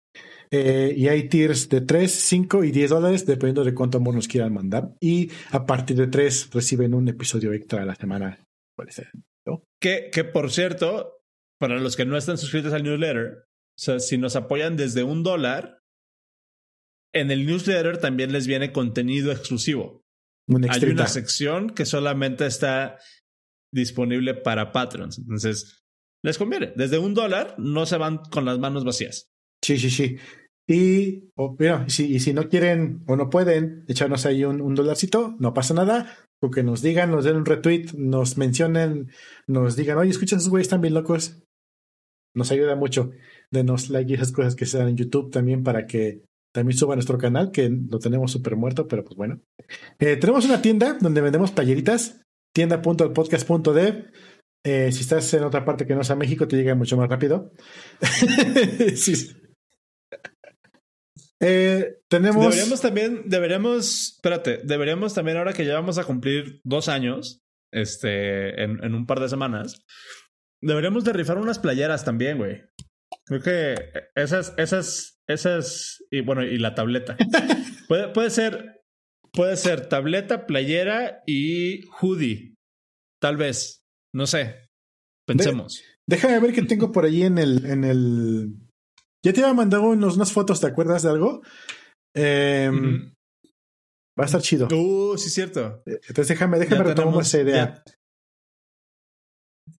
Eh, y hay tiers de 3, 5 y 10 dólares, dependiendo de cuánto amor nos quieran mandar. Y a partir de 3 reciben un episodio extra a la semana. Puede ser. ¿no? Que, que por cierto, para los que no están suscritos al newsletter, o sea, si nos apoyan desde un dólar, en el newsletter también les viene contenido exclusivo. Hay una sección que solamente está disponible para patrons. Entonces, les conviene. Desde un dólar no se van con las manos vacías. Sí, sí, sí. Y, oh, mira, si, y si no quieren o no pueden echarnos ahí un, un dolarcito, no pasa nada. Con que nos digan, nos den un retweet, nos mencionen, nos digan, oye, escucha, esos güeyes están bien locos. Nos ayuda mucho. Denos like y esas cosas que se dan en YouTube también para que también suba a nuestro canal, que lo tenemos súper muerto, pero pues bueno. Eh, tenemos una tienda donde vendemos playeritas, tienda.podcast.dev. Eh, si estás en otra parte que no sea México, te llega mucho más rápido. <laughs> sí. Eh, tenemos. Deberíamos también, deberíamos, espérate, deberíamos también, ahora que ya vamos a cumplir dos años, este, en, en un par de semanas, deberíamos de rifar unas playeras también, güey. Creo que esas, esas, esas, y bueno, y la tableta. <laughs> puede, puede ser, puede ser tableta, playera y hoodie. Tal vez. No sé. Pensemos. De, déjame ver qué tengo por ahí en el, en el. Ya te había mandado unos, unas fotos, ¿te acuerdas de algo? Eh, mm -hmm. Va a estar chido. Uh, sí, cierto. Entonces déjame, déjame retomar esa idea. Ya,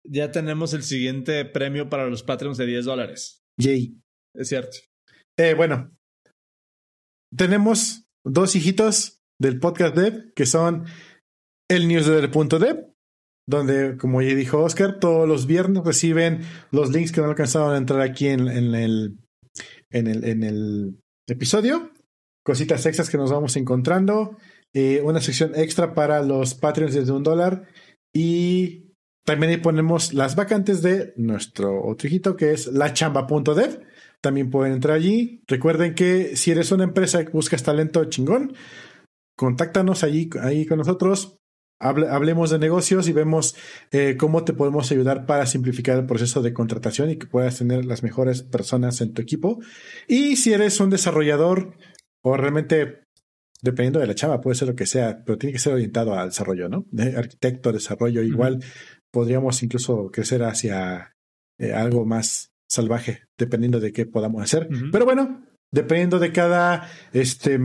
ya, tenemos el siguiente premio para los Patreons de 10 dólares. Yay. Es cierto. Eh, bueno, tenemos dos hijitos del podcast dev que son el newsletter.dev, donde, como ya dijo Oscar, todos los viernes reciben los links que no alcanzaron a entrar aquí en, en, el, en, el, en el episodio, cositas extras que nos vamos encontrando, eh, una sección extra para los Patreons desde un dólar y también ahí ponemos las vacantes de nuestro otro hijito que es lachamba.dev. También pueden entrar allí. Recuerden que si eres una empresa que buscas talento chingón, contáctanos allí ahí con nosotros. Hable, hablemos de negocios y vemos eh, cómo te podemos ayudar para simplificar el proceso de contratación y que puedas tener las mejores personas en tu equipo. Y si eres un desarrollador o realmente, dependiendo de la chava, puede ser lo que sea, pero tiene que ser orientado al desarrollo, ¿no? Arquitecto, desarrollo, -huh. Podríamos incluso crecer hacia eh, algo más salvaje, dependiendo de qué podamos hacer. Uh -huh. Pero bueno, dependiendo de cada este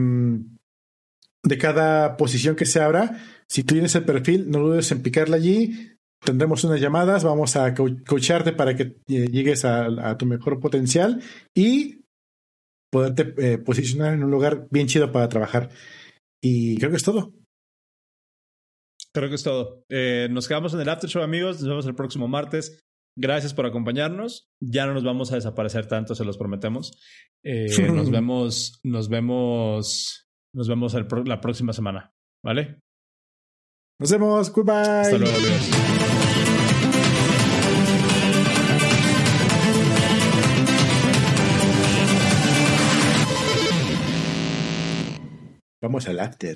de cada posición que se abra. Si tú tienes el perfil, no dudes en picarle allí. Tendremos unas llamadas, vamos a coacharte para que eh, llegues a, tu mejor potencial y poderte eh, posicionar en un lugar bien chido para trabajar. Y creo que es todo. Creo que es todo. Eh, nos quedamos en el After Show, amigos. Nos vemos el próximo martes. Gracias por acompañarnos. Ya no nos vamos a desaparecer tanto, se los prometemos. <laughs> nos vemos, nos vemos, nos vemos la próxima semana. ¿Vale? Nos vemos. Goodbye. Hasta luego, adiós. Vamos al after.